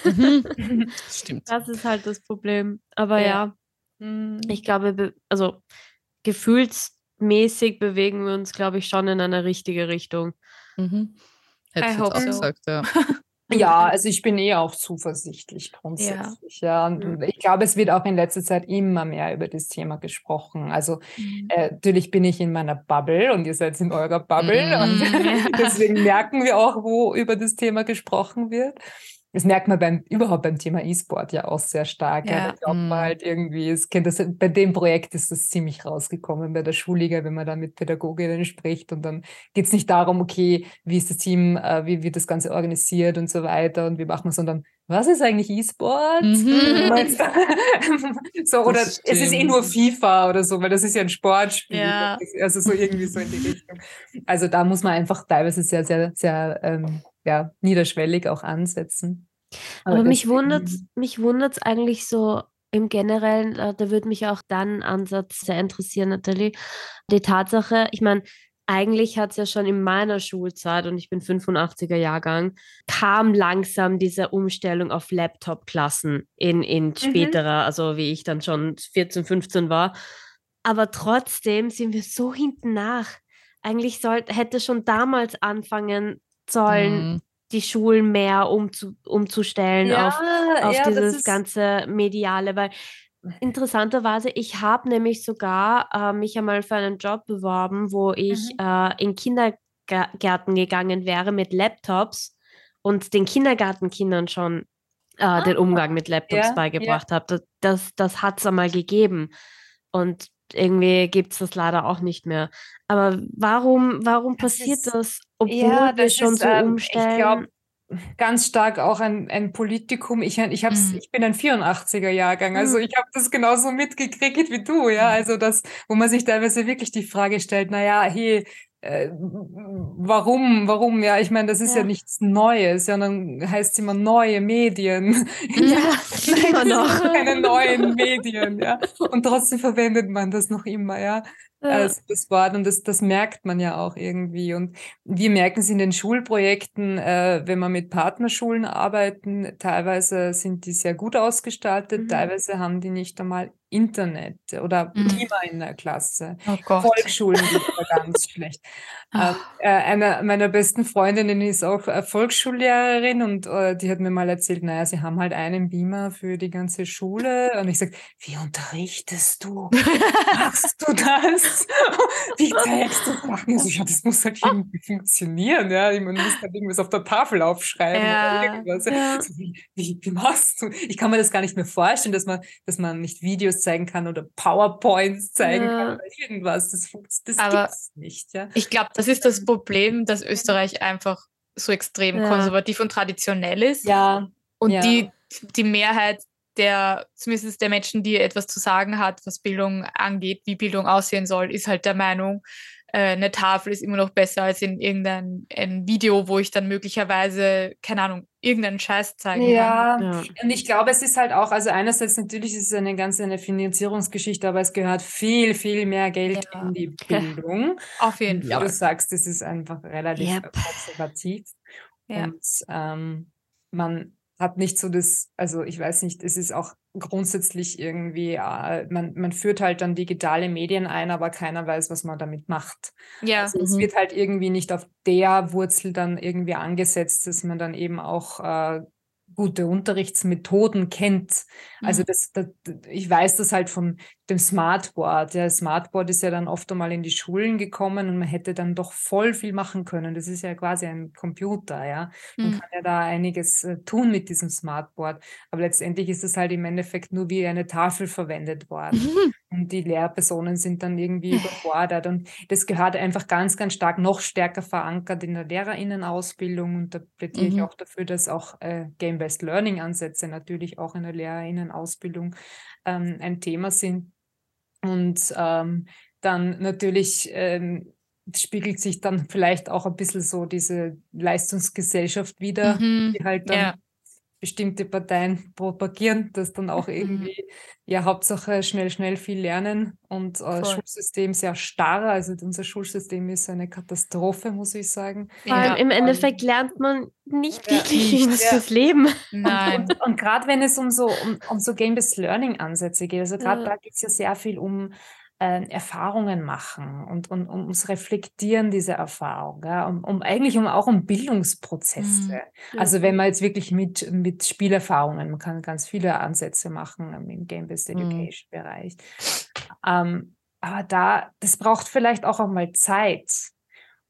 Mhm. Stimmt. Das ist halt das Problem. Aber ja, ja mhm. ich glaube, also gefühlsmäßig bewegen wir uns, glaube ich, schon in eine richtige Richtung. Mhm. Hätte ich jetzt auch so. gesagt, ja. Ja, also ich bin eh auch zuversichtlich grundsätzlich. Ja. ja. Und ich glaube, es wird auch in letzter Zeit immer mehr über das Thema gesprochen. Also mhm. äh, natürlich bin ich in meiner Bubble und ihr seid in eurer Bubble mhm. und deswegen merken wir auch, wo über das Thema gesprochen wird. Das merkt man beim, überhaupt beim Thema E-Sport ja auch sehr stark. Ja. ja. glaubt man mhm. halt irgendwie, es kennt das, bei dem Projekt ist das ziemlich rausgekommen, bei der Schulliga, wenn man da mit Pädagoginnen spricht und dann geht es nicht darum, okay, wie ist das Team, äh, wie wird das Ganze organisiert und so weiter und wie macht man, sondern was ist eigentlich E-Sport? Mhm. so, oder es ist eh nur FIFA oder so, weil das ist ja ein Sportspiel. Ja. Also so irgendwie so in die Richtung. Also da muss man einfach teilweise sehr, sehr, sehr ähm, ja, niederschwellig auch ansetzen. Aber, Aber mich wundert mich wundert's eigentlich so im Generellen, äh, da würde mich auch dann Ansatz sehr interessieren, Nathalie. Die Tatsache, ich meine, eigentlich hat es ja schon in meiner Schulzeit, und ich bin 85er Jahrgang, kam langsam diese Umstellung auf Laptop-Klassen in, in mhm. späterer, mhm. also wie ich dann schon 14, 15 war. Aber trotzdem sind wir so hinten nach. Eigentlich sollte, hätte schon damals anfangen sollen, mhm. die Schulen mehr umzu, umzustellen ja, auf, auf ja, dieses ganze Mediale, weil interessanterweise, ich habe nämlich sogar äh, mich einmal für einen Job beworben, wo ich mhm. äh, in Kindergärten gegangen wäre mit Laptops und den Kindergartenkindern schon äh, ah, den Umgang mit Laptops ja, beigebracht habe. Das, das, das hat es einmal gegeben. Und irgendwie gibt es das leider auch nicht mehr. Aber warum, warum das passiert ist, das, obwohl ja, wir schon ist, so ähm, umstellen? Ich glaube, ganz stark auch ein, ein Politikum. Ich, ich, hab's, mhm. ich bin ein 84er-Jahrgang, also mhm. ich habe das genauso mitgekriegt wie du, ja. Mhm. Also das, wo man sich teilweise wirklich die Frage stellt, naja, hey, äh, warum, warum? Ja, ich meine, das ist ja. ja nichts Neues, sondern heißt immer neue Medien. Ja, immer noch. Keine neuen Medien, ja. Und trotzdem verwendet man das noch immer, ja als das Wort und das, das merkt man ja auch irgendwie. Und wir merken es in den Schulprojekten, äh, wenn wir mit Partnerschulen arbeiten, teilweise sind die sehr gut ausgestaltet, mhm. teilweise haben die nicht einmal Internet oder mhm. Klima in der Klasse. Oh Volksschulen sind ganz schlecht. Ähm, äh, eine meiner besten Freundinnen ist auch äh, Volksschullehrerin und äh, die hat mir mal erzählt, naja, sie haben halt einen Beamer für die ganze Schule. Und ich sage, wie unterrichtest du? Machst du das? wie zeigst du Sachen? Also, ja, das muss halt irgendwie funktionieren. Ja? Man muss halt irgendwas auf der Tafel aufschreiben ja. oder irgendwas. Ja. So, wie, wie, wie, machst du? Ich kann mir das gar nicht mehr vorstellen, dass man, dass man nicht Videos zeigen kann oder PowerPoints zeigen ja. kann oder irgendwas. Das, das Aber gibt's nicht. Ja? Ich glaube, das ist das Problem, dass Österreich einfach so extrem ja. konservativ und traditionell ist. Ja. Und ja. Die, die Mehrheit der, zumindest der Menschen, die etwas zu sagen hat, was Bildung angeht, wie Bildung aussehen soll, ist halt der Meinung, äh, eine Tafel ist immer noch besser als in irgendein ein Video, wo ich dann möglicherweise, keine Ahnung, irgendeinen Scheiß zeigen ja. kann. Ja, und ich glaube, es ist halt auch, also einerseits natürlich ist es eine ganze eine Finanzierungsgeschichte, aber es gehört viel, viel mehr Geld ja. in die Bildung. Auf jeden Fall. Wie du sagst, es ist einfach relativ yep. konservativ. Ja. Und ähm, man hat nicht so das, also ich weiß nicht, es ist auch grundsätzlich irgendwie, äh, man, man führt halt dann digitale Medien ein, aber keiner weiß, was man damit macht. Ja. Also mhm. es wird halt irgendwie nicht auf der Wurzel dann irgendwie angesetzt, dass man dann eben auch äh, gute Unterrichtsmethoden kennt. Also mhm. das, das, ich weiß das halt von dem Smartboard. Der Smartboard ist ja dann oft einmal in die Schulen gekommen und man hätte dann doch voll viel machen können. Das ist ja quasi ein Computer, ja. Man mhm. kann ja da einiges äh, tun mit diesem Smartboard. Aber letztendlich ist es halt im Endeffekt nur wie eine Tafel verwendet worden. Mhm. Und die Lehrpersonen sind dann irgendwie überfordert. Und das gehört einfach ganz, ganz stark, noch stärker verankert in der Lehrerinnenausbildung. Und da plädiere ich mhm. auch dafür, dass auch äh, Game-Based Learning-Ansätze natürlich auch in der Lehrerinnenausbildung ähm, ein Thema sind. Und ähm, dann natürlich ähm, spiegelt sich dann vielleicht auch ein bisschen so diese Leistungsgesellschaft wieder, mhm. die halt dann ja bestimmte Parteien propagieren, dass dann auch mhm. irgendwie, ja, Hauptsache schnell, schnell viel lernen und äh, Schulsystem sehr starr. Also unser Schulsystem ist eine Katastrophe, muss ich sagen. Vor allem ja, im Endeffekt lernt man nicht ja, wirklich was ja. fürs Leben. Nein. Und, und, und gerade wenn es um so, um, um so Game-Based Learning-Ansätze geht, also gerade ja. da geht es ja sehr viel um äh, Erfahrungen machen und, und, und ums Reflektieren dieser Erfahrung, ja, um, um eigentlich um auch um Bildungsprozesse. Mhm. Also wenn man jetzt wirklich mit, mit Spielerfahrungen, man kann ganz viele Ansätze machen im Game-Based mhm. Education-Bereich. Mhm. Ähm, aber da, das braucht vielleicht auch einmal Zeit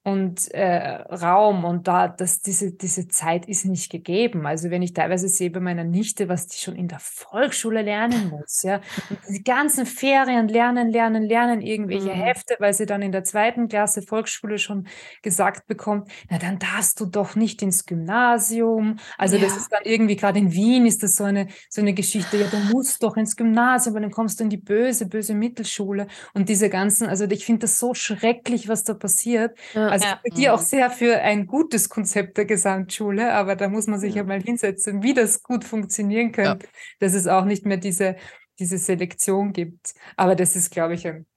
und äh, Raum und da, dass diese, diese Zeit ist nicht gegeben. Also wenn ich teilweise sehe bei meiner Nichte, was die schon in der Volksschule lernen muss, ja, und die ganzen Ferien lernen, lernen, lernen irgendwelche mhm. Hefte, weil sie dann in der zweiten Klasse Volksschule schon gesagt bekommt, na dann darfst du doch nicht ins Gymnasium. Also ja. das ist dann irgendwie gerade in Wien ist das so eine so eine Geschichte, ja, du musst doch ins Gymnasium, weil dann kommst du in die böse, böse Mittelschule und diese ganzen, also ich finde das so schrecklich, was da passiert. Ja also ja. ich plädiere auch sehr für ein gutes Konzept der Gesamtschule, aber da muss man sich ja, mal hinsetzen, wie das gut funktionieren könnte, ja. dass es auch nicht mehr diese, diese Selektion gibt. Aber das ist, glaube ich, ein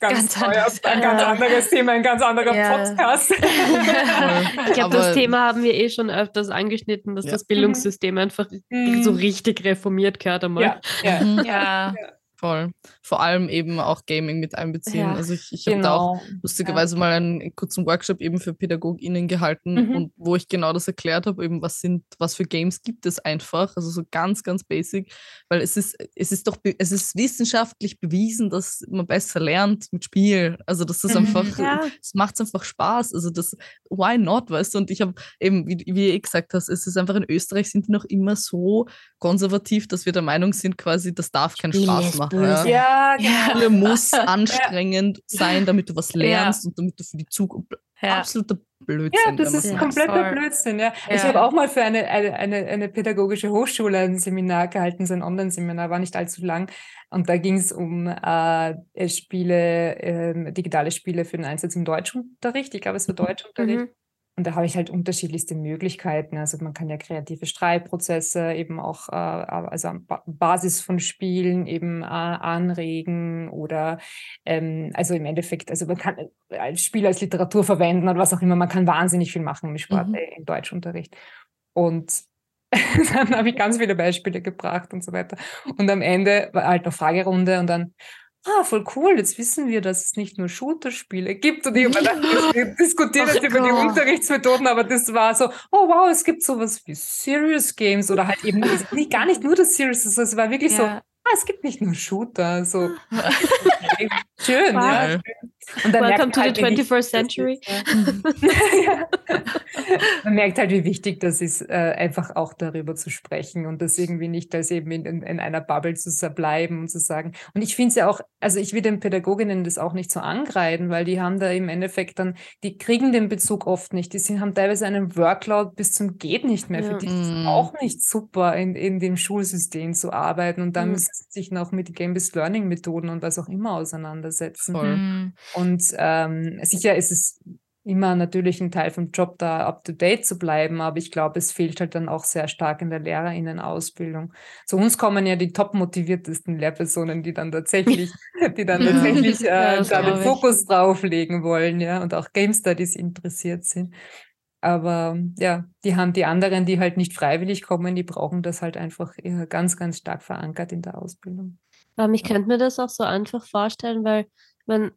ganz, ganz, anderes, ein ganz anderes Thema, ein ganz anderer ja. Podcast. ich glaube, das Thema haben wir eh schon öfters angeschnitten, dass ja. das Bildungssystem einfach mhm. so richtig reformiert gehört einmal. Ja, ja. Voll. Vor allem eben auch Gaming mit einbeziehen. Ja, also ich, ich genau. habe da auch lustigerweise ja. mal einen kurzen Workshop eben für PädagogInnen gehalten mhm. und wo ich genau das erklärt habe, eben was sind, was für Games gibt es einfach. Also so ganz, ganz basic. Weil es ist, es ist doch, es ist wissenschaftlich bewiesen, dass man besser lernt mit Spiel. Also das ist einfach, es ja. macht einfach Spaß. Also das, why not, weißt du? Und ich habe eben, wie, wie ihr eh gesagt hast, es ist einfach in Österreich sind die noch immer so konservativ, dass wir der Meinung sind, quasi, das darf keinen Spaß machen böse. Ja, genau. Schule muss anstrengend sein, damit du was lernst und damit du für die Zukunft. Absoluter Blödsinn. Ja, das ist kompletter Blödsinn. Ja. ja. Ich habe auch mal für eine, eine, eine, eine, pädagogische Hochschule ein Seminar gehalten, so ein Online-Seminar, war nicht allzu lang. Und da ging es um äh, Spiele, äh, digitale Spiele für den Einsatz im Deutschunterricht. Ich glaube, es war mhm. Deutschunterricht. Mhm. Und da habe ich halt unterschiedlichste Möglichkeiten. Also man kann ja kreative Schreibprozesse eben auch, äh, also Basis von Spielen eben äh, anregen oder ähm, also im Endeffekt, also man kann äh, als Spiel als Literatur verwenden oder was auch immer. Man kann wahnsinnig viel machen im Sport, mhm. äh, im Deutschunterricht. Und dann habe ich ganz viele Beispiele gebracht und so weiter. Und am Ende war halt eine Fragerunde und dann ah, voll cool, jetzt wissen wir, dass es nicht nur Shooter-Spiele gibt. Und ich habe gedacht, wir diskutieren jetzt über die Unterrichtsmethoden, aber das war so, oh wow, es gibt sowas wie Serious Games oder halt eben nicht, gar nicht nur das Serious, also es war wirklich ja. so, ah, es gibt nicht nur Shooter, so schön, wow. ja. Und dann Welcome to halt, the 21st century. ja. Man merkt halt, wie wichtig das ist, äh, einfach auch darüber zu sprechen und das irgendwie nicht als eben in, in, in einer Bubble zu bleiben und zu sagen. Und ich finde es ja auch, also ich will den Pädagoginnen das auch nicht so angreifen, weil die haben da im Endeffekt dann, die kriegen den Bezug oft nicht. Die sind, haben teilweise einen Workload bis zum Geht nicht mehr. Ja. Für die ist es mm. auch nicht super, in, in dem Schulsystem zu arbeiten und dann mhm. müssen sie sich noch mit Game-Based Learning-Methoden und was auch immer auseinandersetzen. Voll. Mhm. Und ähm, sicher ist es immer natürlich ein Teil vom Job, da up-to-date zu bleiben, aber ich glaube, es fehlt halt dann auch sehr stark in der Lehrerinnenausbildung. Zu uns kommen ja die top motiviertesten Lehrpersonen, die dann tatsächlich, die dann ja. tatsächlich äh, ja, da den Fokus drauf legen wollen, ja, und auch Game Studies interessiert sind. Aber ja, die haben die anderen, die halt nicht freiwillig kommen, die brauchen das halt einfach ganz, ganz stark verankert in der Ausbildung. Aber ich könnte mir das auch so einfach vorstellen, weil man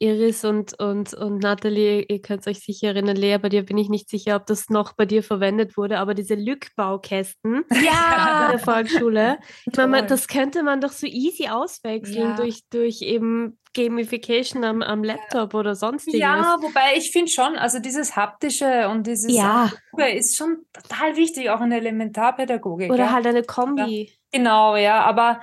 Iris und, und, und Nathalie, ihr könnt euch sicher erinnern, Lea, bei dir bin ich nicht sicher, ob das noch bei dir verwendet wurde, aber diese Lückbaukästen ja. in der Volksschule, meine, das könnte man doch so easy auswechseln ja. durch, durch eben Gamification am, am Laptop oder sonstiges. Ja, wobei ich finde schon, also dieses haptische und dieses ja. ist schon total wichtig, auch in der Elementarpädagogik. Oder ja. halt eine Kombi. Genau, ja, aber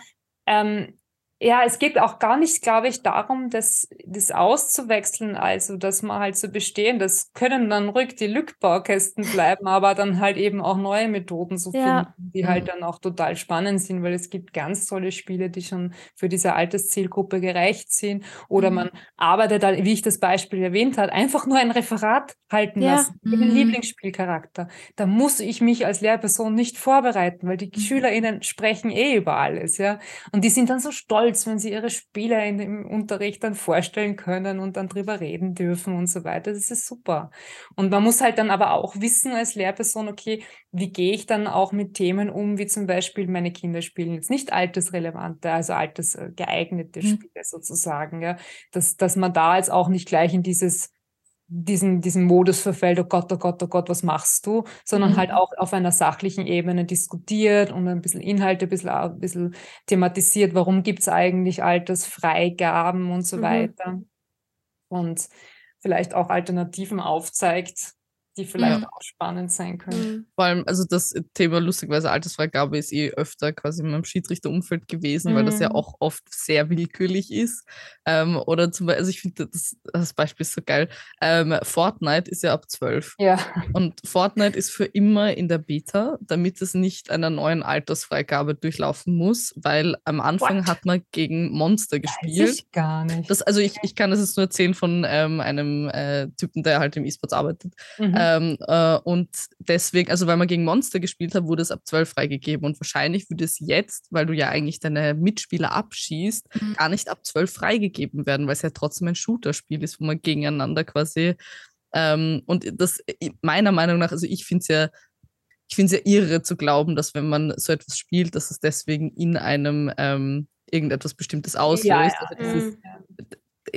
ähm, ja, es geht auch gar nicht, glaube ich, darum, das, das auszuwechseln, also dass man halt so bestehen, das können dann ruhig die Lückbaukästen bleiben, aber dann halt eben auch neue Methoden zu ja. finden, die halt mhm. dann auch total spannend sind, weil es gibt ganz tolle Spiele, die schon für diese Alterszielgruppe gerecht sind. Oder mhm. man arbeitet halt, wie ich das Beispiel erwähnt habe, einfach nur ein Referat halten ja. lassen, mhm. den Lieblingsspielcharakter. Da muss ich mich als Lehrperson nicht vorbereiten, weil die mhm. SchülerInnen sprechen eh über alles, ja. Und die sind dann so stolz stolz, wenn sie ihre Spiele in, im Unterricht dann vorstellen können und dann drüber reden dürfen und so weiter. Das ist super. Und man muss halt dann aber auch wissen als Lehrperson, okay, wie gehe ich dann auch mit Themen um, wie zum Beispiel meine Kinder spielen jetzt nicht altersrelevante, also altersgeeignete mhm. Spiele sozusagen, ja, dass, dass man da jetzt auch nicht gleich in dieses diesen, diesen Modus verfällt, oh Gott, oh Gott, oh Gott, was machst du, sondern mhm. halt auch auf einer sachlichen Ebene diskutiert und ein bisschen Inhalte, ein bisschen, ein bisschen thematisiert, warum gibt es eigentlich Altersfreigaben und so mhm. weiter. Und vielleicht auch Alternativen aufzeigt, die vielleicht mhm. auch spannend sein können. Mhm. Vor allem, also das Thema lustigerweise Altersfreigabe ist eh öfter quasi in meinem Schiedsrichterumfeld gewesen, mhm. weil das ja mhm. auch oft sehr willkürlich ist. Ähm, oder zum Beispiel, also ich finde das, das Beispiel ist so geil. Ähm, Fortnite ist ja ab 12. Ja. Und Fortnite ist für immer in der Beta, damit es nicht einer neuen Altersfreigabe durchlaufen muss, weil am Anfang What? hat man gegen Monster gespielt. Weiß ich gar nicht. Das, also ich, ich kann das jetzt nur erzählen von ähm, einem äh, Typen, der halt im E-Sports arbeitet. Mhm ähm, äh, und deswegen, also weil man gegen Monster gespielt hat, wurde es ab 12 freigegeben. Und wahrscheinlich würde es jetzt, weil du ja eigentlich deine Mitspieler abschießt, mhm. gar nicht ab 12 freigegeben werden, weil es ja trotzdem ein Shooter-Spiel ist, wo man gegeneinander quasi. Ähm, und das meiner Meinung nach, also ich finde es ja ich finde es ja irre zu glauben, dass wenn man so etwas spielt, dass es deswegen in einem ähm, irgendetwas Bestimmtes auslöst. Ja, ja. Also dieses, mhm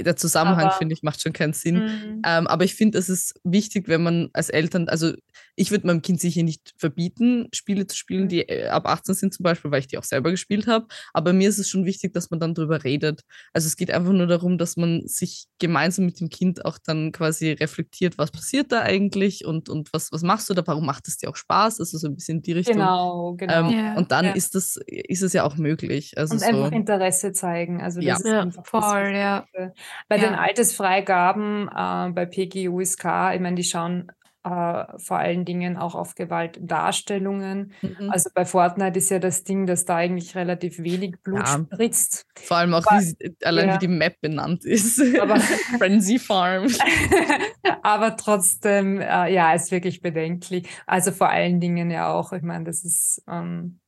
der Zusammenhang, finde ich, macht schon keinen Sinn. Mhm. Ähm, aber ich finde, es ist wichtig, wenn man als Eltern, also ich würde meinem Kind sicher nicht verbieten, Spiele zu spielen, die äh, ab 18 sind zum Beispiel, weil ich die auch selber gespielt habe. Aber mir ist es schon wichtig, dass man dann drüber redet. Also es geht einfach nur darum, dass man sich gemeinsam mit dem Kind auch dann quasi reflektiert, was passiert da eigentlich und, und was, was machst du da, warum macht es dir auch Spaß? Also so ein bisschen in die Richtung. Genau, genau. Ähm, ja, und dann ja. ist, das, ist es ja auch möglich. Also und so, einfach Interesse zeigen. Also das ja. ist einfach voll, ja. Bei ja. den Altersfreigaben äh, bei PGUSK, ich meine, die schauen äh, vor allen Dingen auch auf Gewaltdarstellungen. Mhm. Also bei Fortnite ist ja das Ding, dass da eigentlich relativ wenig Blut ja. spritzt. Vor allem auch, aber, wie, allein ja. wie die Map benannt ist. Aber, Frenzy Farm. aber trotzdem, äh, ja, ist wirklich bedenklich. Also vor allen Dingen ja auch, ich meine, das ist, ähm,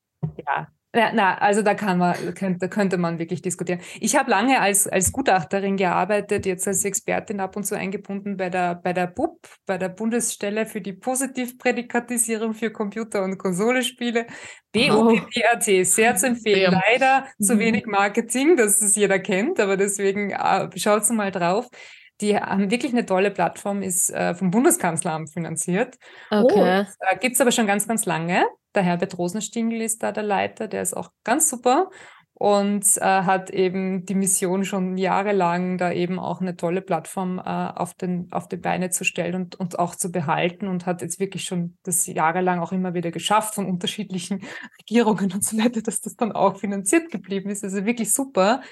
ja, ja, na, also da kann man, könnte, könnte man wirklich diskutieren. Ich habe lange als, als Gutachterin gearbeitet, jetzt als Expertin ab und zu eingebunden bei der, bei der BUP, bei der Bundesstelle für die Positivprädikatisierung für Computer- und Konsolespiele. BUPPAT, sehr zu empfehlen. Leider zu mhm. wenig Marketing, dass es jeder kennt, aber deswegen äh, schaut mal drauf. Die haben wirklich eine tolle Plattform, ist äh, vom Bundeskanzleramt finanziert. Okay. äh, Gibt es aber schon ganz, ganz lange. Der Herbert Rosenstingel ist da der Leiter, der ist auch ganz super und äh, hat eben die Mission schon jahrelang, da eben auch eine tolle Plattform äh, auf, den, auf die Beine zu stellen und, und auch zu behalten und hat jetzt wirklich schon das jahrelang auch immer wieder geschafft von unterschiedlichen Regierungen und so weiter, dass das dann auch finanziert geblieben ist. Also wirklich super.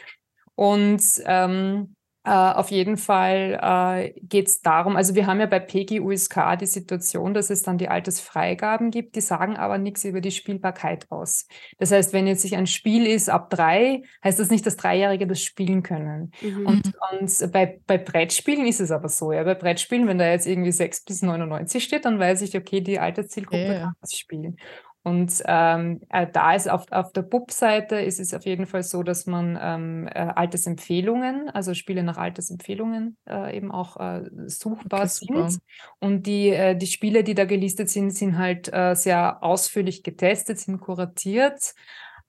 Und ähm, äh, auf jeden Fall äh, geht es darum, also wir haben ja bei PG USK die Situation, dass es dann die Altersfreigaben gibt, die sagen aber nichts über die Spielbarkeit aus. Das heißt, wenn jetzt sich ein Spiel ist ab drei, heißt das nicht, dass Dreijährige das spielen können. Mhm. Und, und bei, bei Brettspielen ist es aber so, ja, bei Brettspielen, wenn da jetzt irgendwie 6 bis 99 steht, dann weiß ich, okay, die Alterszielgruppe ja, kann das spielen. Und ähm, äh, da ist auf, auf der BUP-Seite ist es auf jeden Fall so, dass man ähm, äh, Altersempfehlungen, also Spiele nach Altersempfehlungen äh, eben auch äh, suchbar okay, sind. Und die, äh, die Spiele, die da gelistet sind, sind halt äh, sehr ausführlich getestet, sind kuratiert.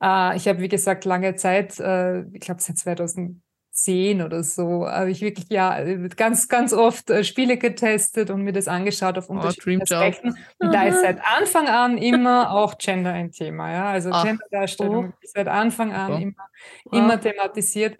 ich habe, wie gesagt, lange Zeit, ich glaube seit 2000 zehn oder so, habe ich wirklich ja ganz, ganz oft äh, Spiele getestet und mir das angeschaut auf oh, unterschiedlichen oh, Aspekten. Und da ist seit Anfang an immer auch Gender ein Thema, ja. Also Genderdarstellung oh. ist seit Anfang an oh. immer, immer thematisiert.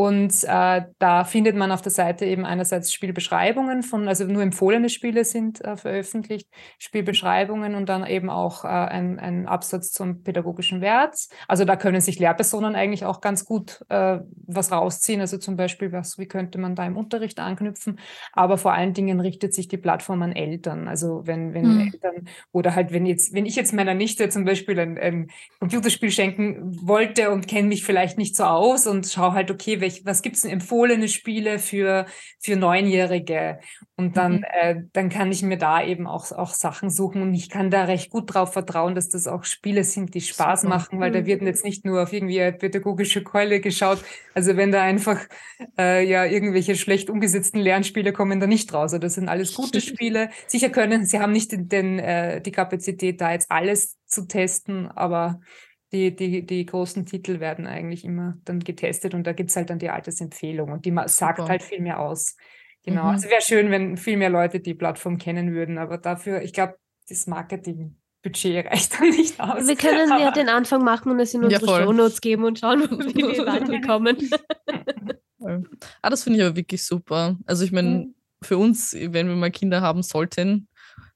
Und äh, da findet man auf der Seite eben einerseits Spielbeschreibungen von, also nur empfohlene Spiele sind äh, veröffentlicht, Spielbeschreibungen und dann eben auch äh, ein, ein Absatz zum pädagogischen Wert. Also da können sich Lehrpersonen eigentlich auch ganz gut äh, was rausziehen. Also zum Beispiel, was, wie könnte man da im Unterricht anknüpfen? Aber vor allen Dingen richtet sich die Plattform an Eltern. Also wenn, wenn mhm. Eltern oder halt, wenn jetzt, wenn ich jetzt meiner Nichte zum Beispiel ein, ein Computerspiel schenken wollte und kenne mich vielleicht nicht so aus und schaue halt, okay, welche welch, was gibt's denn empfohlene Spiele für, für Neunjährige? Und dann, mhm. äh, dann kann ich mir da eben auch, auch Sachen suchen und ich kann da recht gut drauf vertrauen, dass das auch Spiele sind, die Spaß Super. machen, weil mhm. da wird jetzt nicht nur auf irgendwie eine pädagogische Keule geschaut. Also wenn da einfach äh, ja irgendwelche schlecht umgesetzten Lernspiele kommen da nicht raus. Also das sind alles gute Spiele. Sicher können, sie haben nicht den, den äh, die Kapazität, da jetzt alles zu testen, aber die, die, die großen Titel werden eigentlich immer dann getestet und da gibt es halt dann die Altersempfehlung und die sagt Super. halt viel mehr aus. Genau. Mhm. Also wäre schön, wenn viel mehr Leute die Plattform kennen würden, aber dafür, ich glaube, das Marketing. Budget reicht dann nicht aus. Wir können ja den Anfang machen und es in unsere ja, Shownotes geben und schauen, wie wir weiterkommen. ah, das finde ich aber wirklich super. Also ich meine, mhm. für uns, wenn wir mal Kinder haben sollten,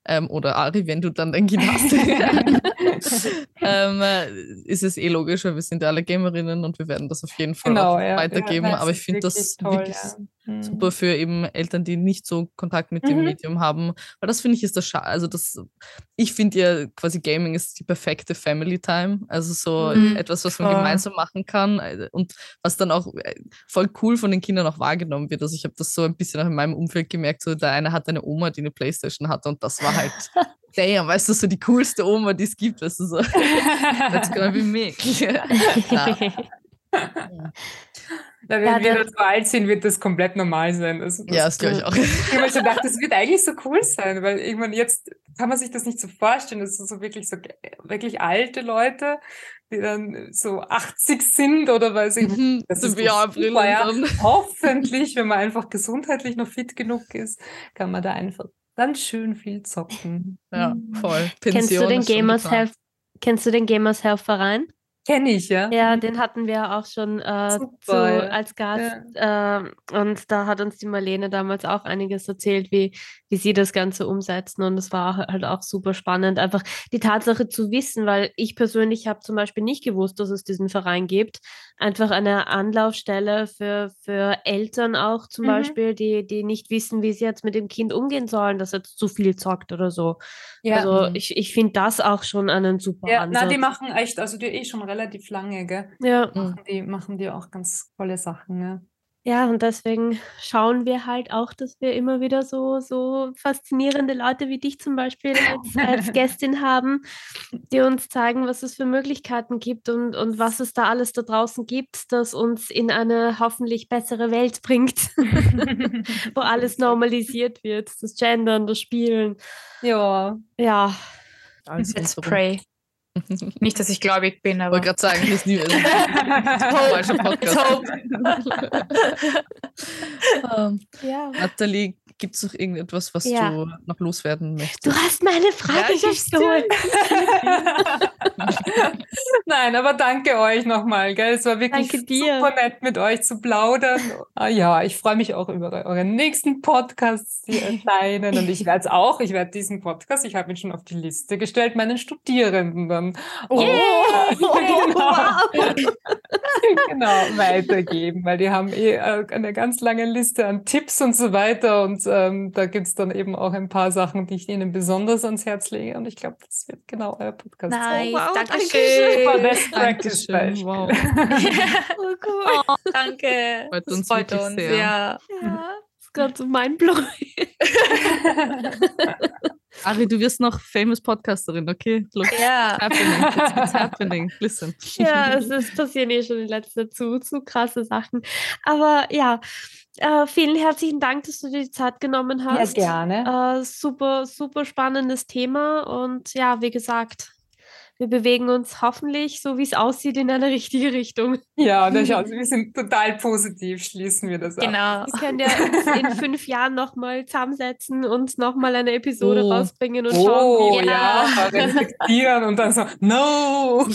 ähm, oder Ari, wenn du dann dein Kind hast, ähm, äh, ist es eh logisch, weil wir sind ja alle Gamerinnen und wir werden das auf jeden Fall genau, ja, weitergeben. Ja, Aber ich finde das toll, wirklich ja. Super für eben Eltern, die nicht so Kontakt mit mhm. dem Medium haben. Weil das finde ich ist das Schade. Also das, ich finde ja quasi Gaming ist die perfekte Family Time. Also so mhm. etwas, was man oh. gemeinsam machen kann äh, und was dann auch äh, voll cool von den Kindern auch wahrgenommen wird. Also ich habe das so ein bisschen auch in meinem Umfeld gemerkt. So der eine hat eine Oma, die eine Playstation hatte und das war halt damn, weißt du, so die coolste Oma, die es gibt, weißt du, so, that's gonna be me. ja. Na, wenn ja, wir dann so alt sind, wird das komplett normal sein. Also das ja, das glaube ich auch. Ich habe mir schon gedacht, das wird eigentlich so cool sein, weil irgendwann jetzt kann man sich das nicht so vorstellen. Das sind so wirklich so wirklich alte Leute, die dann so 80 sind oder weiß ich mhm, das ist ja, ja. Hoffentlich, wenn man einfach gesundheitlich noch fit genug ist, kann man da einfach dann schön viel zocken. Ja, mhm. voll. Pension kennst du den Gamers Health, kennst du den Gamers Health Verein? Kenne ich, ja. Ja, den hatten wir auch schon äh, zu, als Gast. Ja. Äh, und da hat uns die Marlene damals auch einiges erzählt, wie, wie sie das Ganze umsetzen. Und es war halt auch super spannend, einfach die Tatsache zu wissen, weil ich persönlich habe zum Beispiel nicht gewusst, dass es diesen Verein gibt. Einfach eine Anlaufstelle für, für Eltern auch zum mhm. Beispiel, die, die nicht wissen, wie sie jetzt mit dem Kind umgehen sollen, dass er zu viel zockt oder so. Ja. Also mhm. ich, ich finde das auch schon einen super ja, Ansatz. Na, die machen echt, also die eh schon relativ lange, gell? Ja. Machen die, machen die auch ganz tolle Sachen, ja. Ja, und deswegen schauen wir halt auch, dass wir immer wieder so, so faszinierende Leute wie dich zum Beispiel als, als Gästin haben, die uns zeigen, was es für Möglichkeiten gibt und, und was es da alles da draußen gibt, das uns in eine hoffentlich bessere Welt bringt, wo alles normalisiert wird, das Gendern, das Spielen. Ja. Ja. Let's pray. Nicht, dass ich gläubig bin, aber. Ich wollte gerade sagen, das ist nie ein falscher Podcast. um, ja. Nathalie, gibt es noch irgendetwas, was ja. du noch loswerden möchtest? Du hast meine Frage ja, gestohlen. Nein, aber danke euch nochmal. Gell? Es war wirklich super nett, mit euch zu plaudern. Ah, ja, ich freue mich auch über euren nächsten Podcasts, die erscheinen. Und ich werde es auch, ich werde diesen Podcast, ich habe ihn schon auf die Liste gestellt, meinen Studierenden dann oh, yeah. genau, genau, weitergeben, weil die haben eh äh, eine ganz lange Liste an Tipps und so weiter. Und ähm, da gibt es dann eben auch ein paar Sachen, die ich ihnen besonders ans Herz lege. Und ich glaube, das wird genau euer Podcast nice. sein. Wow, danke schön. Best Practice Dankeschön. Wow. oh, cool. Oh, danke. Freut uns, freut uns sehr. Ja. ja. Das ist gerade so mindblowing. Ari, du wirst noch famous Podcasterin, okay? Look, ja. Happening. It's, it's happening. Listen. Ja, es ist passieren eh schon in letzter Zeit zu, zu krasse Sachen. Aber ja, äh, vielen herzlichen Dank, dass du dir die Zeit genommen hast. Ja, gerne. Äh, super, super spannendes Thema und ja, wie gesagt, wir bewegen uns hoffentlich, so wie es aussieht, in eine richtige Richtung. Ja, und schaut, wir sind total positiv, schließen wir das genau. ab. Wir können ja uns in fünf Jahren nochmal zusammensetzen und nochmal eine Episode oh. rausbringen und oh, schauen, wie ja, ja reflektieren und dann so, no!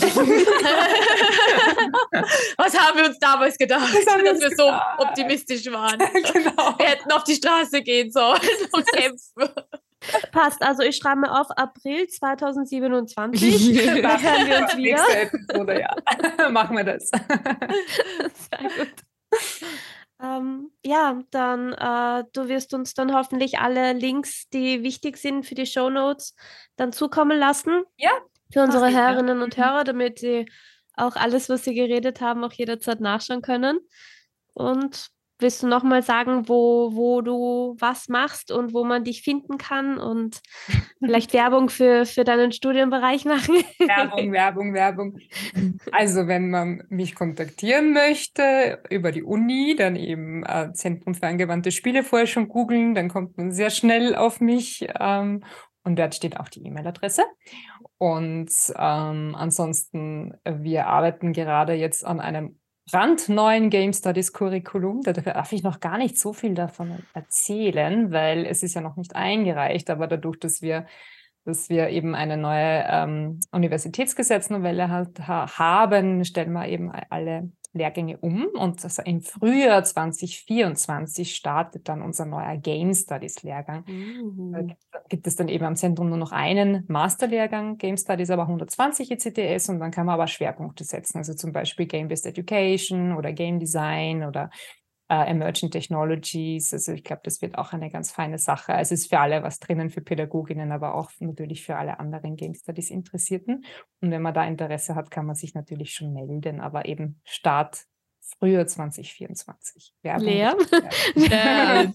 Was haben wir uns damals gedacht, dass wir gedacht. so optimistisch waren? genau. Wir hätten auf die Straße gehen sollen und kämpfen. Passt, also ich schreibe mir auf April 2027. da hören wir uns wieder. Nächste Episode, ja. Machen wir das. Sehr gut. Ähm, ja, dann äh, du wirst uns dann hoffentlich alle Links, die wichtig sind für die Show Notes, dann zukommen lassen. Ja. Für unsere Hörerinnen und Hörer, damit sie auch alles, was sie geredet haben, auch jederzeit nachschauen können. Und willst du nochmal sagen, wo, wo du was machst und wo man dich finden kann und vielleicht Werbung für, für deinen Studienbereich machen? Werbung, Werbung, Werbung. Also wenn man mich kontaktieren möchte über die Uni, dann eben äh, Zentrum für angewandte Spieleforschung googeln, dann kommt man sehr schnell auf mich ähm, und dort steht auch die E-Mail-Adresse. Und ähm, ansonsten, wir arbeiten gerade jetzt an einem brandneuen Game Studies Curriculum. Da darf ich noch gar nicht so viel davon erzählen, weil es ist ja noch nicht eingereicht, aber dadurch, dass wir dass wir eben eine neue ähm, Universitätsgesetznovelle halt ha haben, stellen wir eben alle Lehrgänge um und also im Frühjahr 2024 startet dann unser neuer Game Studies Lehrgang. Mhm. Da gibt es dann eben am Zentrum nur noch einen Masterlehrgang, Game Studies aber 120 ECTS und dann kann man aber Schwerpunkte setzen, also zum Beispiel Game-Based Education oder Game Design oder äh, Emerging Technologies. Also ich glaube, das wird auch eine ganz feine Sache. Also es ist für alle was drinnen, für Pädagoginnen, aber auch natürlich für alle anderen Game Studies Interessierten. Und wenn man da Interesse hat, kann man sich natürlich schon melden. Aber eben Start Frühjahr 2024. Werbung Lea? Ja,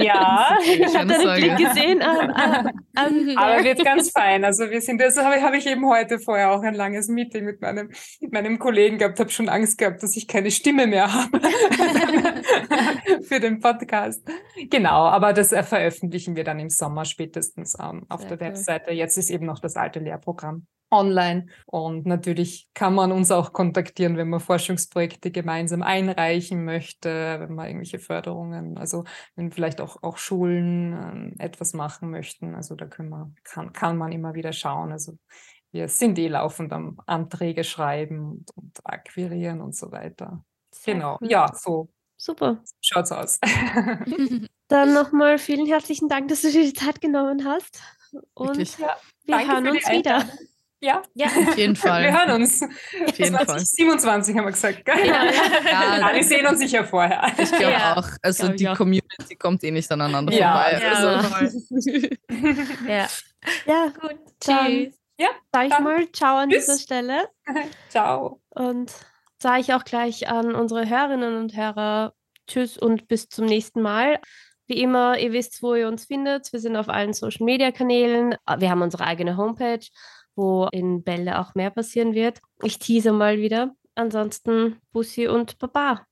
ja. ich habe deinen Blick gesehen. Um, um, Aber wird ganz fein. Also wir sind, das habe ich, hab ich eben heute vorher auch ein langes Meeting mit meinem, mit meinem Kollegen gehabt, habe schon Angst gehabt, dass ich keine Stimme mehr habe für den Podcast. Genau, aber das veröffentlichen wir dann im Sommer spätestens ähm, auf Sehr der cool. Webseite. Jetzt ist eben noch das alte Lehrprogramm online. Und natürlich kann man uns auch kontaktieren, wenn man Forschungsprojekte gemeinsam einreichen möchte, wenn man irgendwelche Förderungen, also wenn vielleicht auch, auch Schulen ähm, etwas machen möchten. Also da können wir, kann, kann man immer wieder schauen. Also wir sind eh laufend am Anträge schreiben und, und akquirieren und so weiter. Genau, ja, so. Super. Schaut's aus. Dann nochmal vielen herzlichen Dank, dass du dir die Zeit genommen hast. Und ja, wir hören uns wieder. Ja, ja, auf jeden Fall. Wir hören uns. Auf jeden 2027 haben wir gesagt. Gell? Ja, ja. ja, wir sehen uns sicher vorher. Ich glaube ja, auch. Also glaub die auch. Community kommt eh nicht aneinander vorbei. Ja, also. ja. ja, gut. Tschüss. Ja, sag ich mal Ciao an Tschüss. dieser Stelle. Ciao. Und sage ich auch gleich an unsere Hörerinnen und Hörer Tschüss und bis zum nächsten Mal. Wie immer, ihr wisst, wo ihr uns findet. Wir sind auf allen Social Media Kanälen. Wir haben unsere eigene Homepage wo in Bälle auch mehr passieren wird. Ich tease mal wieder. Ansonsten Bussi und Baba.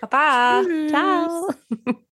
Baba. Ciao.